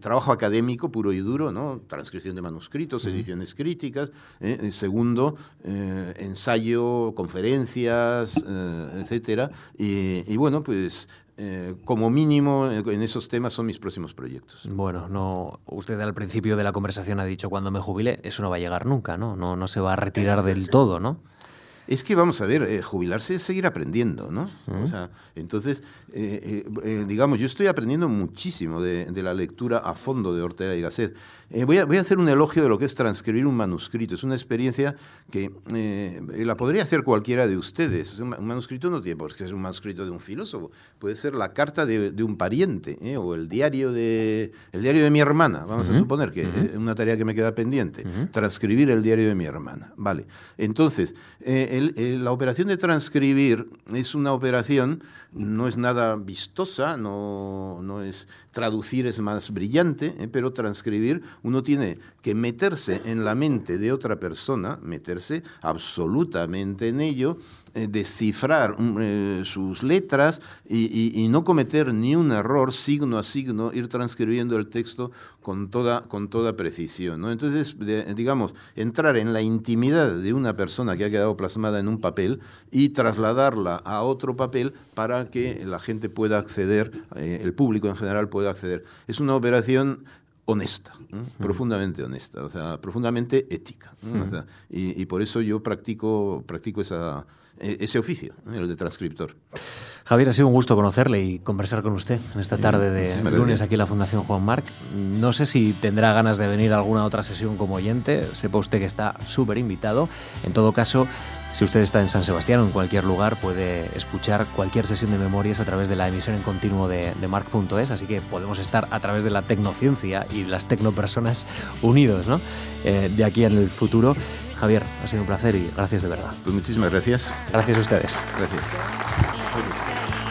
Speaker 2: trabajo académico puro y duro, ¿no? transcripción de manuscritos, ediciones críticas, segundo, ensayo, conferencias, etcétera, y, bueno, pues eh, como mínimo en esos temas son mis próximos proyectos.
Speaker 1: Bueno, no, usted al principio de la conversación ha dicho cuando me jubile, eso no va a llegar nunca, ¿no? No, no se va a retirar del todo, ¿no?
Speaker 2: Es que vamos a ver, eh, jubilarse es seguir aprendiendo, ¿no? O sea, entonces, eh, eh, digamos, yo estoy aprendiendo muchísimo de, la lectura a fondo de Ortega y Gasset. Voy a, voy, a, hacer un elogio de lo que es transcribir un manuscrito. Es una experiencia que la podría hacer cualquiera de ustedes. Un, manuscrito no tiene por qué ser un manuscrito de un filósofo. Puede ser la carta de, un pariente o el diario de, el diario de mi hermana. Vamos a suponer que es una tarea que me queda pendiente. Transcribir el diario de mi hermana. Vale. Entonces, la operación de transcribir es una operación, no es nada vistosa, no, no es traducir es más brillante, ¿eh? pero transcribir uno tiene que meterse en la mente de otra persona, meterse absolutamente en ello, eh, descifrar mm, eh, sus letras y, no cometer ni un error signo a signo, ir transcribiendo el texto con toda, con toda precisión. ¿no? Entonces, digamos, entrar en la intimidad de una persona que ha quedado plasmada en un papel y trasladarla a otro papel para que la gente pueda acceder, el público en general pueda acceder. Es una operación honesta, profundamente honesta, o sea, profundamente ética. y, por eso yo practico, practico esa, eh, ese oficio, el de transcriptor.
Speaker 1: Javier, ha sido un gusto conocerle y conversar con usted en esta tarde de lunes aquí en la Fundación Juan Marc. No sé si tendrá ganas de venir a alguna otra sesión como oyente, sepa usted que está súper invitado. En todo caso, si usted está en San Sebastián o en cualquier lugar, puede escuchar cualquier sesión de memorias a través de la emisión en continuo de, de Marc.es, así que podemos estar a través de la tecnociencia y las tecnopersonas unidos ¿no? Eh, de aquí en el futuro. Javier, ha sido un placer y gracias de verdad.
Speaker 2: Pues muchísimas gracias.
Speaker 1: Gracias a ustedes.
Speaker 2: Gracias. gracias.